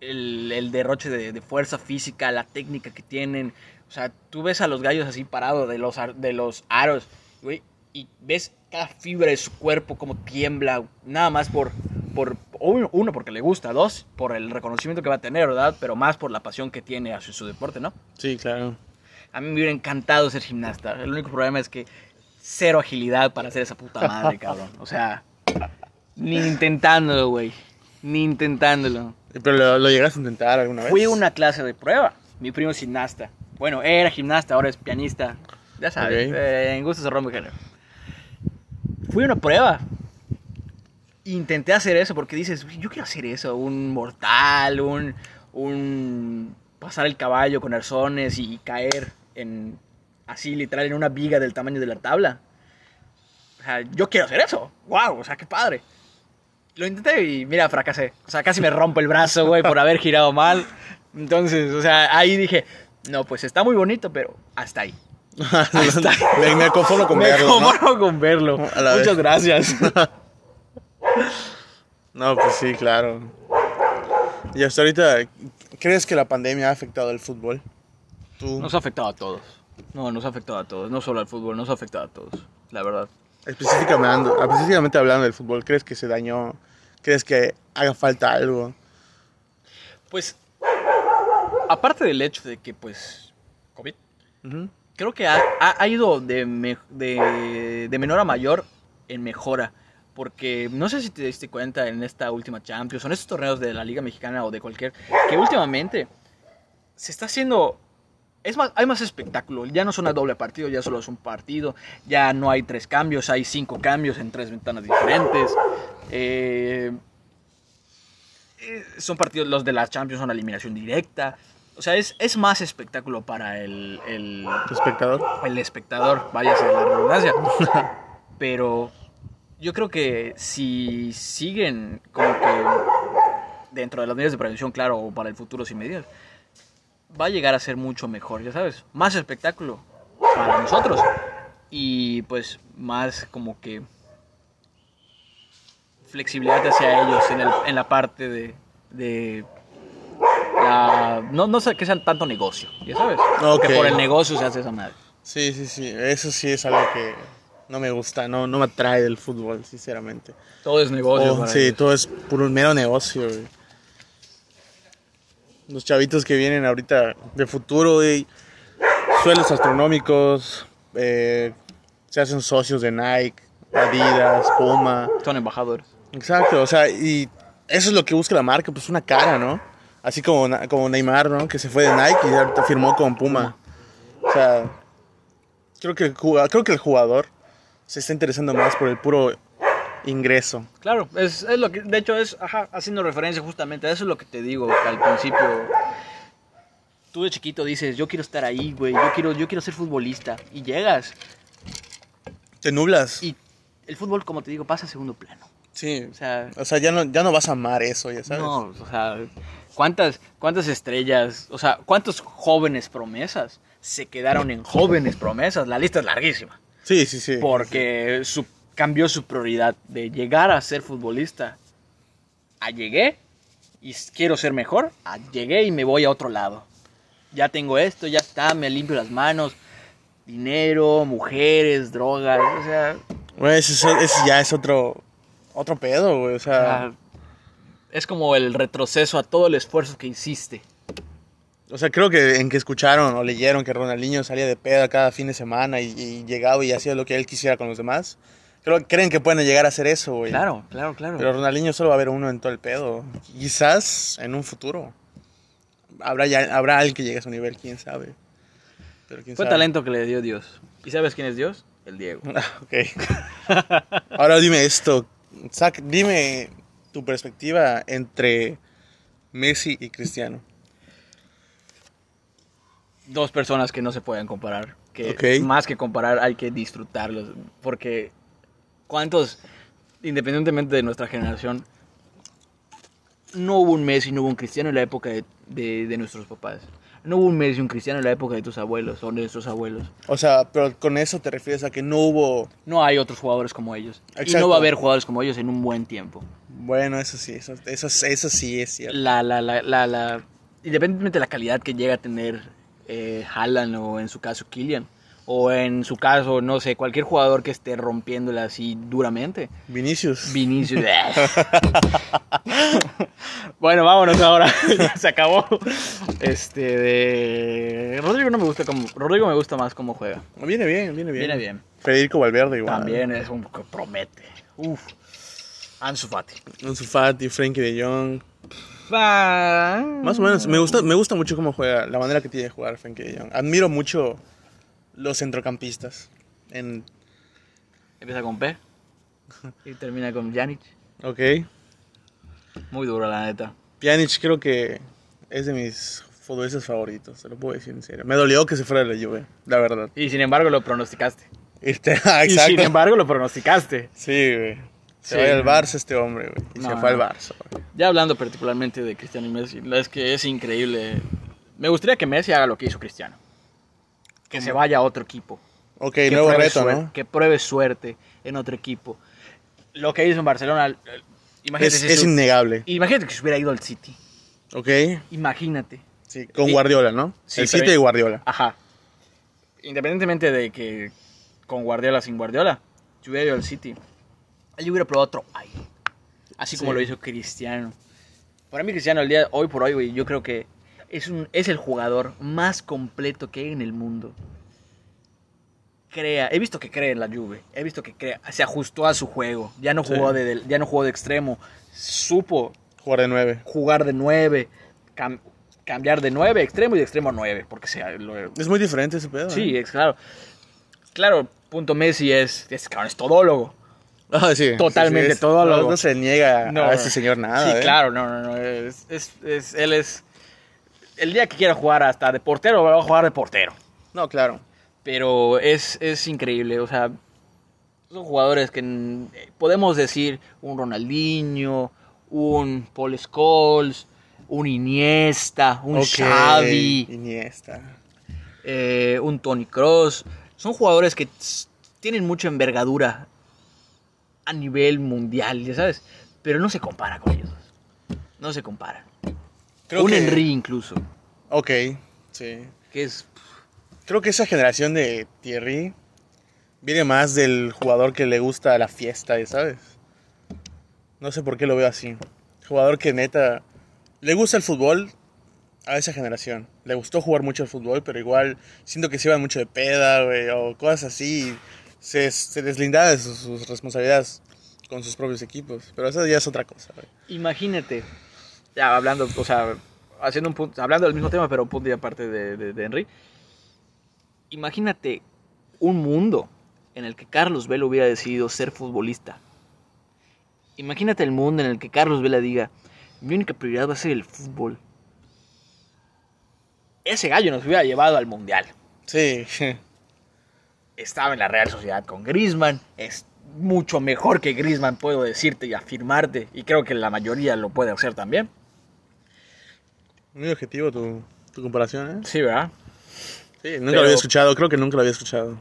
el, el derroche de, de fuerza física, la técnica que tienen, o sea, tú ves a los gallos así parados de los, de los aros, güey, y ves cada fibra de su cuerpo como tiembla, nada más por, por uno, uno, porque le gusta, dos, por el reconocimiento que va a tener, ¿verdad? Pero más por la pasión que tiene hacia su deporte, ¿no? Sí, claro. A mí me hubiera encantado ser gimnasta. El único problema es que cero agilidad para hacer esa puta madre, cabrón. O sea, ni intentándolo, güey. Ni intentándolo. ¿Pero lo, lo llegaste a intentar alguna vez? Fui a una clase de prueba. Mi primo es gimnasta. Bueno, era gimnasta, ahora es pianista. Ya sabes, Ok. eh, en gusto se rompe género. Fui a una prueba. Intenté hacer eso porque dices, "Uy, yo quiero hacer eso, un mortal, un, un pasar el caballo con arzones y caer en así literal en una viga del tamaño de la tabla. O sea, yo quiero hacer eso. Wow, o sea, qué padre. Lo intenté y mira, fracasé. O sea, casi me rompo el brazo, güey, por haber girado mal. Entonces, o sea, ahí dije, no, pues está muy bonito, pero hasta ahí. Hasta ahí. me, me conformo con me verlo, ¿no? conformo con verlo. Muchas vez. gracias. No, pues sí, claro. Y hasta ahorita, ¿crees que la pandemia ha afectado el fútbol? Tú, Nos ha afectado a todos. No, nos ha afectado a todos. No solo al fútbol, nos ha afectado a todos. La verdad. Específicamente, específicamente hablando del fútbol, ¿crees que se dañó? ¿Crees que haga falta algo? Pues, aparte del hecho de que, pues, COVID, creo que ha, ha- ha ido de, me- de, de menor a mayor en mejora. Porque no sé si te diste cuenta en esta última Champions o en estos torneos de la Liga Mexicana o de cualquier, que últimamente se está haciendo. Es más, hay más espectáculo. Ya no son a doble partido, ya solo es un partido. Ya no hay tres cambios, hay cinco cambios en tres ventanas diferentes. Eh, eh, son partidos, los de la Champions son a eliminación directa. O sea, es, es más espectáculo para el, el, ¿Espectador? el espectador, váyase la redundancia. Pero yo creo que si siguen como que dentro de las medidas de prevención, claro, o para el futuro sin medidas, va a llegar a ser mucho mejor, ya sabes. Más espectáculo para nosotros. Y pues más como que flexibilidad hacia ellos en, el- en la parte de... de la- no, no sé que sean tanto negocio, ya sabes. Ok. Que por el negocio se hace esa madre. Sí, sí, sí. Eso sí es algo que no me gusta, no, no me atrae del fútbol, sinceramente. Todo es negocio. Oh, para sí, ellos. todo es puro mero negocio, güey. Los chavitos que vienen ahorita de futuro, güey, sueldos astronómicos, eh, se hacen socios de Nike, Adidas, Puma. Son embajadores. Exacto, o sea, y eso es lo que busca la marca, pues una cara, ¿no? Así como, como Neymar, ¿no? Que se fue de Nike y ahorita firmó con Puma. O sea, creo que, el creo que el jugador se está interesando más por el puro ingreso. Claro, es, es lo que, de hecho, es ajá, haciendo referencia justamente a eso es lo que te digo que al principio. Tú de chiquito dices, yo quiero estar ahí, güey, yo quiero, yo quiero ser futbolista. Y llegas. Te nublas. Y el fútbol, como te digo, pasa a segundo plano. Sí. O sea, O sea, ya no, ya no vas a amar eso, ya sabes. no, o sea, ¿cuántas, ¿cuántas estrellas, o sea, cuántos jóvenes promesas se quedaron en jóvenes promesas? La lista es larguísima. Sí, sí, sí. Porque su, cambió su prioridad de llegar a ser futbolista a llegué y quiero ser mejor, a llegué y me voy a otro lado. Ya tengo esto, ya está, me limpio las manos. Dinero, mujeres, drogas, o sea, Güey, ese, es- ese ya es otro, otro pedo, güey. O sea, ah, es como el retroceso a todo el esfuerzo que hiciste. o sea, creo que en que escucharon o leyeron que Ronaldinho salía de peda cada fin de semana y, y llegaba y hacía lo que él quisiera con los demás. Creo, creen que pueden llegar a hacer eso, güey. Claro, claro, claro. Pero Ronaldinho solo va a haber uno en todo el pedo. Quizás en un futuro. Habrá, ya, habrá alguien que llegue a su nivel, quién sabe. Pero quién Fue sabe. talento que le dio Dios. ¿Y sabes quién es Dios? El Diego. Ah, ok. Ahora dime esto. Zach, dime tu perspectiva entre Messi y Cristiano. dos personas que no se pueden comparar. Que más que comparar hay que disfrutarlos. Porque cuántos, independientemente de nuestra generación, no hubo un Messi, no hubo un Cristiano en la época de, de- de nuestros papás. No hubo un Messi, un Cristiano en la época de tus abuelos o de nuestros abuelos. O sea, pero con eso te refieres a que no hubo... No hay otros jugadores como ellos. Y no va a haber jugadores como ellos en un buen tiempo. Bueno, eso sí, eso, eso, eso sí es cierto. La, la, la, la, la- independientemente de la calidad que llega a tener eh, Haaland o en su caso Kylian, o en su caso, no sé, cualquier jugador que esté rompiéndola así duramente. Vinicius. Vinicius. bueno, vámonos ahora. Se acabó. Este de Rodrigo no me gusta como Rodrigo me gusta más cómo juega. viene bien, viene bien. Viene bien. Federico Valverde igual. También es un que promete. Uf. Ansu Fati. Ansu Fati, Frenkie de Jong. Más Más o menos, me gusta, me gusta mucho cómo juega, la manera que tiene de jugar Frenkie de Jong. Admiro mucho los centrocampistas. En, Empieza con P y termina con Janic. ok. Muy duro, la neta. Pjanic creo que es de mis futbolistas favoritos, te lo puedo decir en serio. Me dolió que se fuera de la Juve, la verdad. Y sin embargo lo pronosticaste. Este, ah, Y sin embargo lo pronosticaste. Sí, güey. Se Sí. va al Barça este hombre, güey. Y No, se fue al no. Barça, güey. Ya hablando particularmente de Cristiano y Messi, la es que es increíble. Me gustaría que Messi haga lo que hizo Cristiano. Que se vaya a otro equipo. Ok, que nuevo reto, suerte, ¿no? Que pruebe suerte en otro equipo. Lo que hizo en Barcelona, eh, imagínate, Es, si es su- innegable. imagínate que se hubiera ido al City. Ok. Imagínate. Sí, con Y- Guardiola, ¿no? Sí, el City de Guardiola. Ajá. Independientemente de que con Guardiola sin Guardiola, si hubiera ido al City, él hubiera probado otro aire. Así como Sí. lo hizo Cristiano. Para mí Cristiano el día hoy por hoy, güey, yo creo que es, un, es el jugador más completo que hay en el mundo. Crea, he visto que cree en la Juve, he visto que crea, se ajustó a su juego, ya no Sí. jugó de, ya no jugó de extremo, supo Jugar de nueve. jugar de 9, cambiar de 9 extremo y de extremo a 9, porque lo, Es muy diferente ese pedo. Sí, ¿eh? es claro. Claro, punto Messi es, es, es todólogo. Ah, sí. Totalmente Sí, sí, es- todólogo. No, no se niega No, a ese señor nada. sí, ¿eh? claro, no, no, no. Es- él es. El día que quiera jugar hasta de portero, va a jugar de portero. No, claro. Pero es, es increíble, o sea, son jugadores que mm, podemos decir un Ronaldinho, un Paul Scholes, un Iniesta, un Ok, Xavi. Iniesta. eh, un Tony Cross. Son jugadores que tienen mucha envergadura a nivel mundial, ya sabes. Pero no se compara con ellos. No se compara. Creo un que- Henry incluso. Ok, sí. Que es. Creo que esa generación de Thierry viene más del jugador que le gusta la fiesta, ¿sabes? No sé por qué lo veo así. Jugador que neta le gusta el fútbol a esa generación. Le gustó jugar mucho el fútbol, pero igual siento que se iban mucho de peda, güey, o cosas así. Se, se deslindaba de sus, sus responsabilidades con sus propios equipos. Pero eso ya es otra cosa, güey. Imagínate. Ya hablando, o sea, haciendo un punto, hablando del mismo tema, pero un punto y aparte de, de, de Henry. Imagínate un mundo en el que Carlos Vela hubiera decidido ser futbolista. Imagínate el mundo en el que Carlos Vela diga, mi única prioridad va a ser el fútbol. Ese gallo nos hubiera llevado al mundial. Sí. Estaba en la Real Sociedad con Griezmann. Es mucho mejor que Griezmann, puedo decirte y afirmarte. Y creo que la mayoría lo puede hacer también. Muy objetivo tu, tu comparación, ¿eh? Sí, ¿verdad? Sí, nunca Pero- lo había escuchado, creo que nunca lo había escuchado.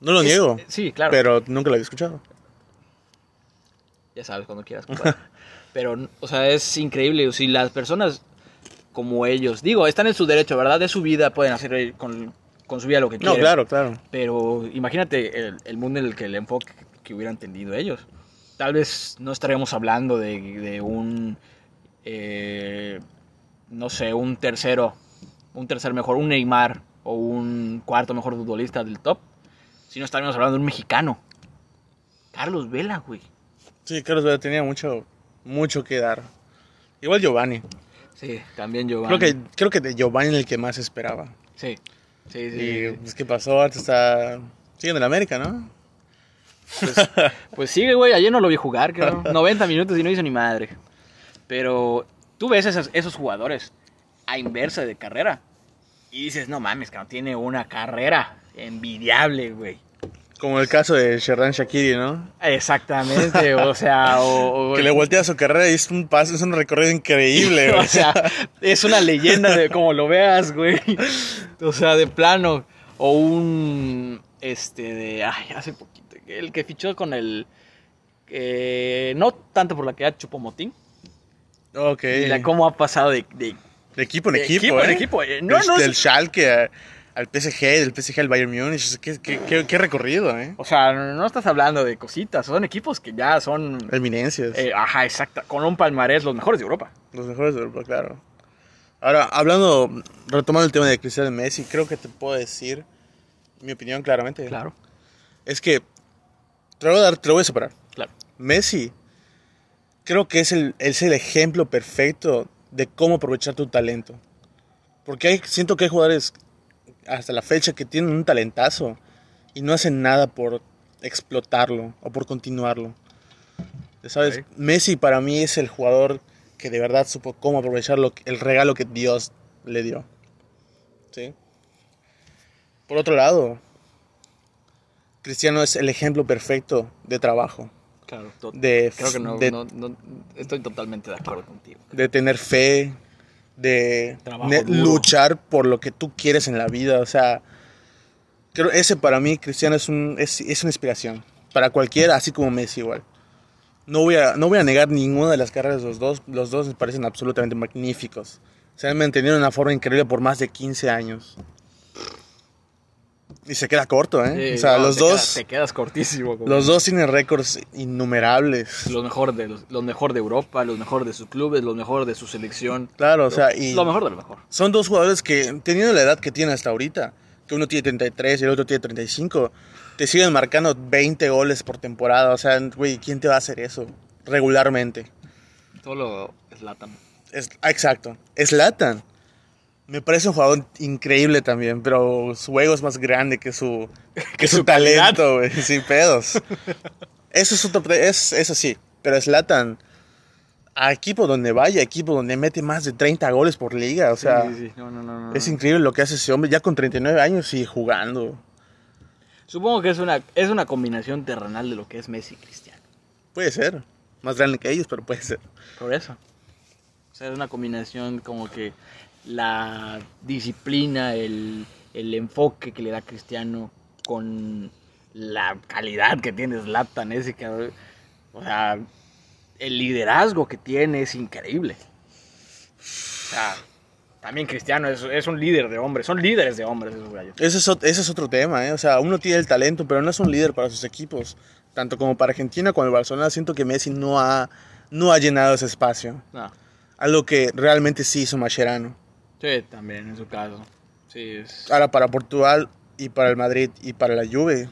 No lo Es- niego, Sí, claro. pero nunca lo había escuchado. Ya sabes, cuando quieras. Pero, o sea, es increíble. Si las personas como ellos, digo, están en su derecho, ¿verdad? De su vida, pueden hacer con, con su vida lo que No, quieran. claro, claro. Pero imagínate el, el mundo en el que el enfoque que hubieran tenido ellos. Tal vez no estaríamos hablando de, de un, eh, no sé, un tercero, un tercer mejor, un Neymar o un cuarto mejor futbolista del top, sino estaríamos hablando de un mexicano. Carlos Vela, güey. Sí, Carlos Vela tenía mucho, mucho que dar. Igual Giovanni. Sí, también Giovanni. Creo que, creo que de Giovanni el que más esperaba. Sí, sí, sí. Y sí. pues, ¿qué pasó? Ahorita está... Sigue en el América, ¿no? Pues sigue, güey. Ayer no lo vi jugar, creo. 90 minutos y no hizo ni madre. Pero tú ves esos, esos jugadores a inversa de carrera. Y dices, no mames, que no tiene una carrera envidiable, güey. Como el caso de Sherran Shakiri, ¿no? Exactamente, o sea, o, o- Que le voltea su carrera y es un paso, es un recorrido increíble, güey. o sea, es una leyenda de como lo veas, güey. O sea, de plano. O un, este, de, ay, hace poquito, el que fichó con el, eh, no tanto por la que ha Chupomotín, ok. y la cómo ha pasado de, de- De equipo en de equipo, equipo ¿eh? en equipo, eh. No, del, no, del Schalke a- al PSG, del PSG al Bayern Múnich. Qué, qué, qué- qué recorrido, ¿eh? o sea, no estás hablando de cositas, son equipos que ya son, Eminencias. eh, ajá, exacta, con un palmarés los mejores de Europa. Los mejores de Europa, claro. Ahora, hablando, retomando el tema de Cristiano Messi, creo que te puedo decir mi opinión claramente. Es que, te lo voy a dar, te lo voy a separar. claro. Messi, creo que es el, es el ejemplo perfecto de cómo aprovechar tu talento. Porque hay, siento que hay jugadores hasta la fecha que tienen un talentazo y no hacen nada por explotarlo o por continuarlo. ¿Sabes? Messi para mí es el jugador que de verdad supo cómo aprovechar lo el regalo que Dios le dio. ¿Sí? Por otro lado, Cristiano es el ejemplo perfecto de trabajo, Claro, de, creo que no, de, no- no- estoy totalmente de acuerdo contigo. de tener fe, de luchar por lo que tú quieres en la vida. O sea, creo ese para mí, Cristiano, es, un, es, es una inspiración. Para cualquiera, así como Messi igual. No voy, a, no voy a negar ninguna de las carreras de los dos. Los dos me parecen absolutamente magníficos. Se han mantenido de una forma increíble por más de 15 años. Y se queda corto, ¿eh? Sí, o sea, no, los te dos... quedas- te quedas cortísimo. como- Los dos tienen récords innumerables. Los mejor, de, los, los mejor de Europa, los mejor de sus clubes, los mejor de su selección. Claro, o sea, y... Lo mejor de lo mejor. Son dos jugadores que, teniendo la edad que tienen hasta ahorita, que uno tiene 33 y el otro tiene 35, te siguen marcando 20 goles por temporada. O sea, güey, ¿quién te va a hacer eso regularmente? Todo lo Zlatan. Es, ah, exacto, es Latan. Me parece un jugador increíble también, pero su ego es más grande que su, que su, talento, güey, sin pedos. Eso es otro, es, eso sí, pero Latan a equipo donde vaya, equipo donde mete más de 30 goles por liga, o sea, sí, sí, sí. No, no, no, no. es increíble lo que hace ese hombre, ya con 39 años sigue jugando. Supongo que es una, es una combinación terrenal de lo que es Messi y Cristiano. Puede ser, más grande que ellos, pero puede ser. Por eso. O sea, es una combinación como que la disciplina, el, el enfoque que le da Cristiano con la calidad que tiene Zlatan, ese que, o sea, el liderazgo que tiene es increíble. O sea, también Cristiano es, es un líder de hombres, son líderes de hombres esos gallos. Ese es, ot- ese es otro tema, ¿eh? O sea, uno tiene el talento, pero no es un líder para sus equipos. Tanto como para Argentina como el Barcelona, siento que Messi no ha, no ha llenado ese espacio. No, Algo que realmente sí hizo Mascherano. Sí, también en su caso. Sí, es... Ahora, para Portugal y para el Madrid y para la Juve,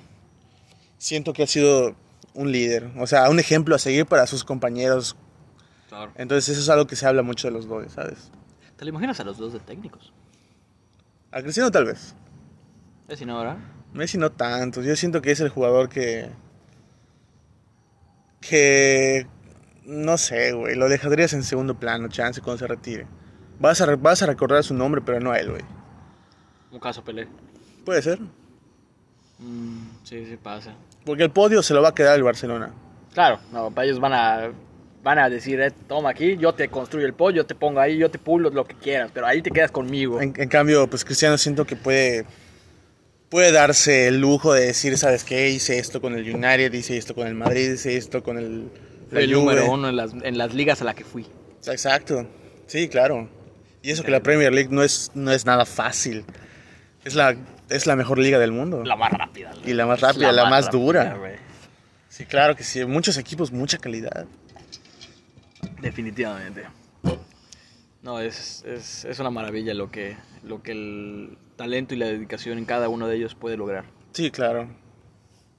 siento que ha sido un líder. O sea, un ejemplo a seguir para sus compañeros Claro. Entonces eso es algo que se habla mucho de los dos, ¿sabes? ¿Te lo imaginas a los dos de técnicos? A Cristiano tal vez. Es si no, ¿verdad? Messi no tanto. Yo siento que es el jugador que. que. No sé, güey. Lo dejarías en segundo plano, chance, cuando se retire. Vas a, vas a recordar su nombre, pero no a él, güey. Un caso Pelé. Puede ser. Mm, sí, sí pasa. Porque el podio se lo va a quedar el Barcelona. Claro, no, para ellos van a van a decir, eh, toma aquí, yo te construyo el pollo, yo te pongo ahí, yo te pulo lo que quieras, pero ahí te quedas conmigo. En, en cambio, pues Cristiano siento que puede. Puede darse el lujo de decir, ¿sabes qué? Hice esto con el United, hice esto con el Madrid, hice esto con el. el número uno en las, en las ligas a la que fui. Exacto. Sí, claro. Y eso que la Premier League no es, no es nada fácil. Es la, es la mejor liga del mundo. La más rápida. Y la más rápida, la más dura. güey. Sí, claro que sí. Muchos equipos, mucha calidad. Definitivamente. No, es, es, es una maravilla lo que, lo que el talento y la dedicación en cada uno de ellos puede lograr. Sí, claro.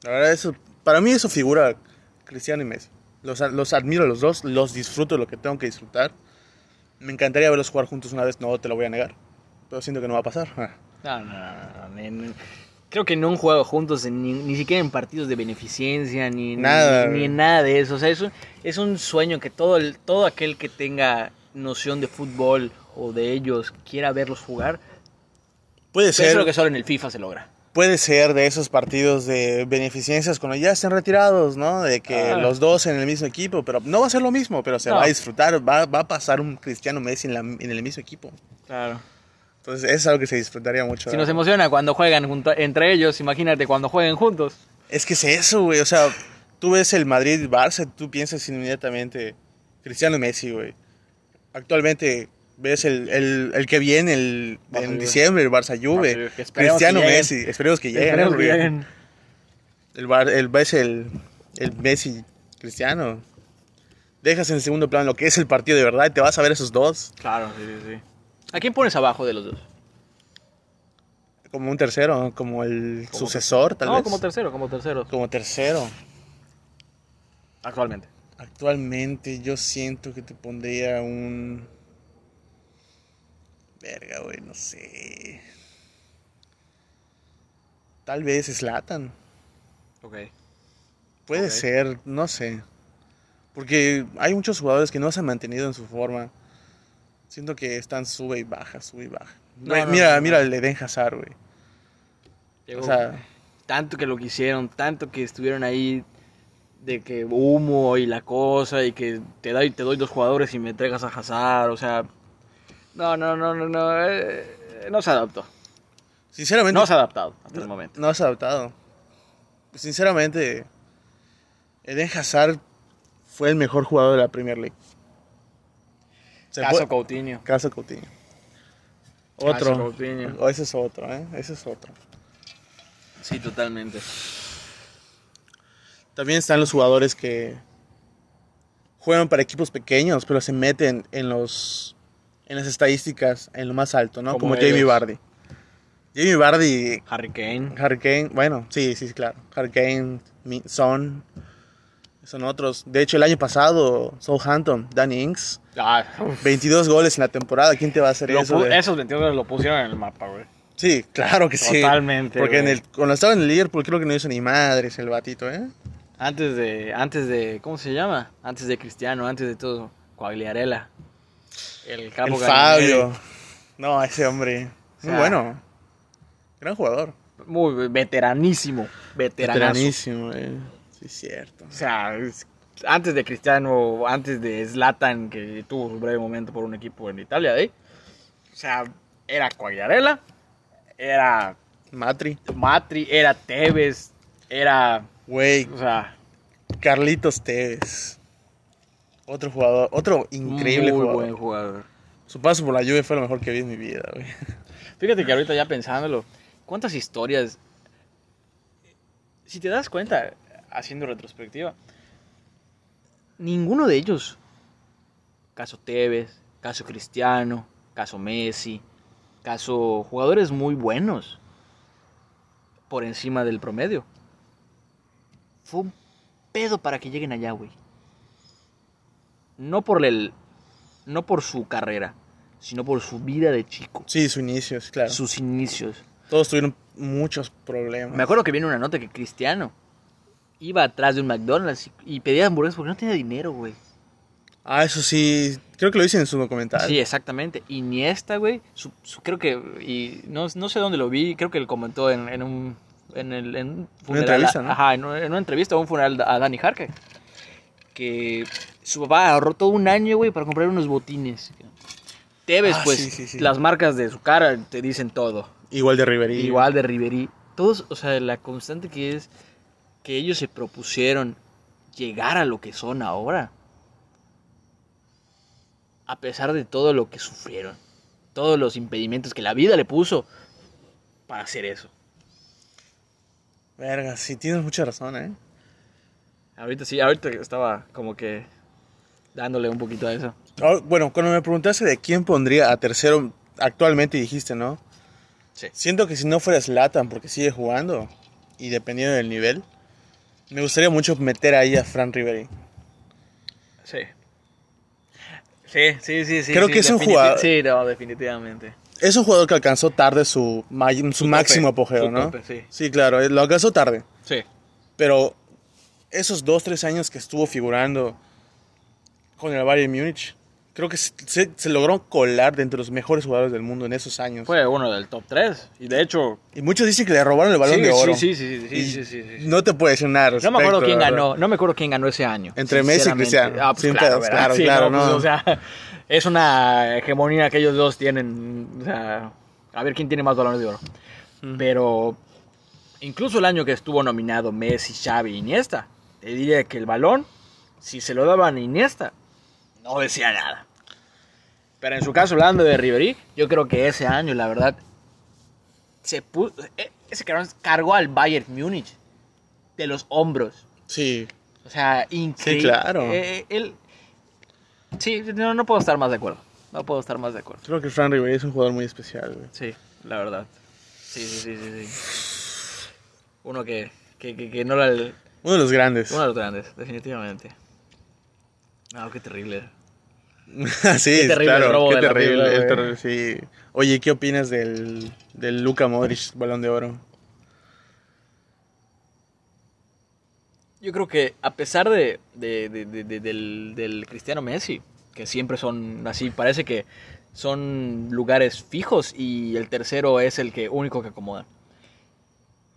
La verdad, eso, para mí eso figura Cristiano y Messi. Los, los admiro a los dos, los disfruto lo que tengo que disfrutar. Me encantaría verlos jugar juntos una vez, no te lo voy a negar. Pero siento que no va a pasar. Ah. No, no, no, no, creo que no han jugado juntos ni, ni siquiera en partidos de beneficencia, ni, Nada, ni, en nada de eso. O sea, es un, es un sueño que todo, el, todo aquel que tenga noción de fútbol o de ellos quiera verlos jugar. Puede eso es ser, lo que solo en el FIFA se logra. Puede ser de esos partidos de beneficencias cuando ya estén retirados, ¿no? De que Ah. los dos en el mismo equipo, pero no va a ser lo mismo, pero se No. va a disfrutar, va, va a pasar un Cristiano Messi en, la- en el mismo equipo. Claro. Entonces, es algo que se disfrutaría mucho. Si nos emociona cuando juegan junto, entre ellos, imagínate cuando jueguen juntos. Es que es eso, güey. O sea, tú ves el Madrid-Barça, tú piensas inmediatamente Cristiano Messi, güey. Actualmente ves el, el, el que viene el, Barça en Juve. diciembre, el que esperemos Cristiano. Messi. Esperemos que lleguen. Esperemos ¿no? que lleguen. El, Bar- el, ves el, el Messi Cristiano. Dejas en segundo plano lo que es el partido de verdad y te vas a ver esos dos Claro, sí, sí, sí. ¿A quién pones abajo de los dos? como un tercero, como el Como sucesor, tal no, vez. como tercero, como tercero. como tercero. Actualmente. Actualmente yo siento que te pondría un... Verga, güey, no sé. Tal vez Slatan. Ok. Puede ser, no sé. Porque hay muchos jugadores que no se han mantenido en su forma. Siento que están sube y baja, sube y baja. No, Güey, no, mira, no, mira el de Eden Hazard, güey. O sea, tanto que lo quisieron, tanto que estuvieron ahí de que humo y la cosa y que te doy, te doy dos jugadores y me entregas a Hazard, o sea, no, no, no, no, no, eh, no se adaptó. sinceramente... No se ha adaptado hasta el momento. No se ha adaptado. Sinceramente, Eden Hazard fue el mejor jugador de la Premier League. Se Caso fue- Coutinho. Caso Coutinho. Caso Otro. Coutinho. O ese es otro, ¿eh? Ese es otro. Sí, totalmente. También están los jugadores que juegan para equipos pequeños, pero se meten en los en las estadísticas en lo más alto, ¿no? Como Jamie. Vardy. Jamie Vardy, Harry Kane. Harry Kane, bueno, sí, sí, claro. Harry Kane, Son, son otros. De hecho, el año pasado, Southampton, Danny Ings, Ah, uf. 22 goles en la temporada. ¿Quién te va a hacer Lo eso? de- Esos 22 lo pusieron en el mapa, güey. Sí, claro que sí. Totalmente, Porque en el, cuando estaba en el Liverpool creo que no hizo ni madres el batito, ¿eh? Antes de, antes de, ¿cómo se llama? Antes de Cristiano, antes de todo, Coagliarella. El capo el. Fabio. No, ese hombre. Muy sea, bueno. Gran jugador. Muy veteranísimo, veteranazo. Veteranísimo, eh. Sí, cierto. O sea, es- antes de Cristiano, antes de Zlatan, que tuvo su breve momento por un equipo en Italia, ¿eh? O sea, era Coagliarella, era Matri. Matri, era Tevez, era, Güey, o sea, Carlitos Tevez. Otro jugador, otro increíble muy jugador. buen jugador. Su paso por la Juve fue lo mejor que vi en mi vida, güey. Fíjate que ahorita ya pensándolo, ¿cuántas historias? Si te das cuenta, haciendo retrospectiva, ninguno de ellos, caso Tevez, caso Cristiano, caso Messi, caso jugadores muy buenos, por encima del promedio. Fue un pedo para que lleguen allá, güey. No por el no por su carrera, sino por su vida de chico, Sí, su inicio, sí, claro. sus inicios. Todos tuvieron muchos problemas. Me acuerdo que viene una nota que Cristiano iba atrás de un McDonald's y, y pedía hamburguesas porque no tenía dinero, güey. Ah, eso sí, creo que lo dicen en su documental. Sí, exactamente. Iniesta, güey, su- su- creo que, y no, no sé dónde lo vi, creo que él comentó en, en un, en el, en un funeral. entrevista, ¿no? Ajá, en una, en una entrevista o un funeral a Dani Jarque. Que su papá ahorró todo un año, güey, para comprar unos botines. Tevez, Ah, pues, sí, sí, sí. las marcas de su cara te dicen todo. Igual de Riverí. Igual de Riverí. Todos, o sea, la constante que es que ellos se propusieron llegar a lo que son ahora. A pesar de todo lo que sufrieron. Todos los impedimentos que la vida le puso para hacer eso. Verga, sí, tienes mucha razón, ¿eh? Ahorita sí, ahorita estaba como que dándole un poquito a eso. Ah, bueno, cuando me preguntaste de quién pondría a tercero actualmente dijiste, ¿no? Sí. Siento que si no fuera Zlatan porque sigue jugando y dependiendo del nivel, me gustaría mucho meter ahí a Fran Riveri. Sí. Sí, sí, sí, sí. Creo sí, que es un jugador- Sí, no, definitivamente. Es un jugador que alcanzó tarde su, ma- su, Su máximo tope, apogeo, su ¿no? tope, sí. sí, claro, eh, lo alcanzó tarde. Sí. Pero esos dos, tres años que estuvo figurando con el Bayern Múnich, creo que se, se- se logró colar de los mejores jugadores del mundo en esos años. Fue uno del top 3. Y de hecho, Y muchos dicen que le robaron el balón Sí, de oro. Sí, sí, sí, sí, sí, sí, sí, sí. No te puedo decir nada. No me acuerdo quién ganó, no me acuerdo quién ganó ese año. Entre Messi y. Cristiano. Ah, pues claro, pedos, ¿verdad? claro, claro, pues, no. o sea, es una hegemonía que ellos dos tienen, o sea, a ver quién tiene más balones de oro. Pero incluso el año que estuvo nominado Messi, Xavi, Iniesta, te diría que el balón, si se lo daban a Iniesta, no decía nada. Pero en su caso, hablando de Ribery, yo creo que ese año, la verdad, se puso, e- ese cabrón cargó al Bayern Múnich de los hombros. Sí, O sea, increíble. Sí, claro. Eh, él, sí, no, no puedo estar más de acuerdo. No puedo estar más de acuerdo. creo que Fran Riveri es un jugador muy especial. güey. Sí, la verdad. Sí, sí, sí, sí. sí. Uno que, que, que, que no el, Uno de los grandes. uno de los grandes, definitivamente. No, qué terrible. sí, Qué terrible claro, el robo qué de terrible, sí. Oye, ¿qué opinas del, del Luka Modric, balón de oro? Yo creo que a pesar de, de- de- de- de- del, del Cristiano Messi, que siempre son así, parece que son lugares fijos y el tercero es el que único que acomoda.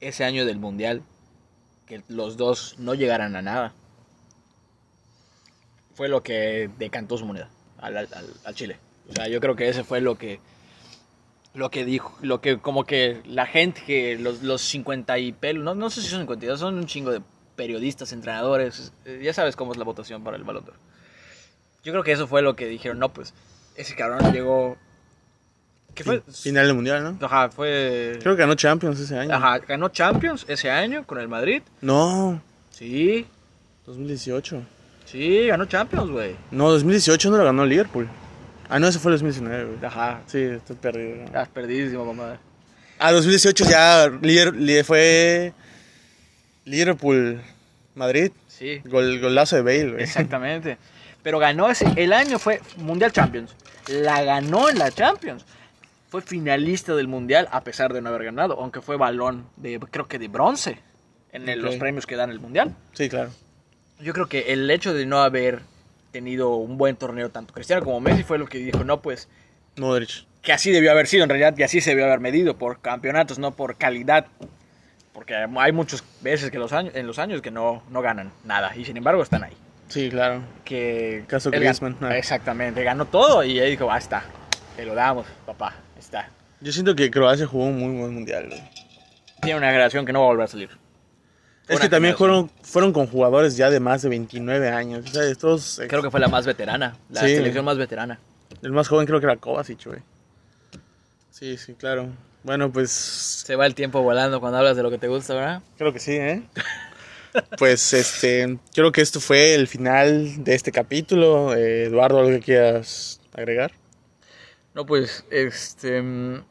Ese año del Mundial, que los dos no llegaran a nada, fue lo que decantó su moneda al, al- al- Chile. O sea, yo creo que ese fue lo que lo que dijo, lo que como que la gente que los, los 50 y pelo, no, no sé si son 52, son un chingo de periodistas, entrenadores, eh, ya sabes cómo es la votación para el Balón. Yo creo que eso fue lo que dijeron, no, pues ese cabrón llegó ¿Qué fue? Final del Mundial, ¿no? Ajá, fue Creo que ganó Champions ese año. Ajá, ganó Champions ese año con el Madrid. No, Sí, 2018. Sí, ganó Champions, güey. No, 2018 no lo ganó Liverpool. Ah, no, ese fue el 2019, güey. Ajá. Sí, estoy perdido. ¿no? Estás perdidísimo, mamá. Ah, 2018 ya Lier- fue Liverpool, Madrid. Sí, Gol, golazo de Bale, güey. exactamente. Pero ganó ese, el año fue Mundial Champions. La ganó en la Champions. Fue finalista del Mundial a pesar de no haber ganado, aunque fue balón de, creo que de bronce en el- los premios que dan el Mundial. Sí, claro. Yo creo que el hecho de no haber tenido un buen torneo, tanto Cristiano como Messi, fue lo que dijo, no, pues Modric. que así debió haber sido en realidad y así se debió haber medido por campeonatos, no por calidad. Porque hay muchas veces que los años, en los años que no, no ganan nada y sin embargo están ahí. Sí, claro. Que Caso Griezmann, ganó- ah. Exactamente, ganó todo y él dijo, basta, te lo damos, papá, está. Yo siento que Croacia jugó un muy buen mundial, güey. Tiene una generación que no va a volver a salir. Es que también fueron, fueron con jugadores ya de más de 29 años. eh, Creo que fue la más veterana, la Sí. selección más veterana. El más joven creo que era Kovacic, güey. Sí, sí, claro. Bueno, pues Se va el tiempo volando cuando hablas de lo que te gusta, ¿verdad? creo que sí, ¿eh? pues este, creo que esto fue el final de este capítulo. Eh, Eduardo, ¿algo que quieras agregar? No, pues, este. mm,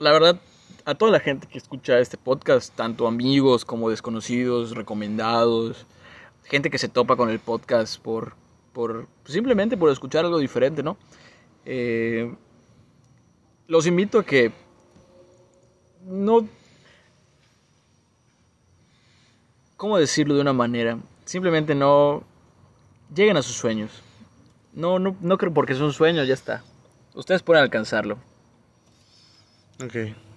La verdad, a toda la gente que escucha este podcast, tanto amigos como desconocidos, recomendados, gente que se topa con el podcast por, por simplemente por escuchar algo diferente, ¿no? Eh, los invito a que no... ¿Cómo decirlo de una manera? Simplemente no lleguen a sus sueños. No, no, no creo porque son sueños, ya está. Ustedes pueden alcanzarlo. Ok.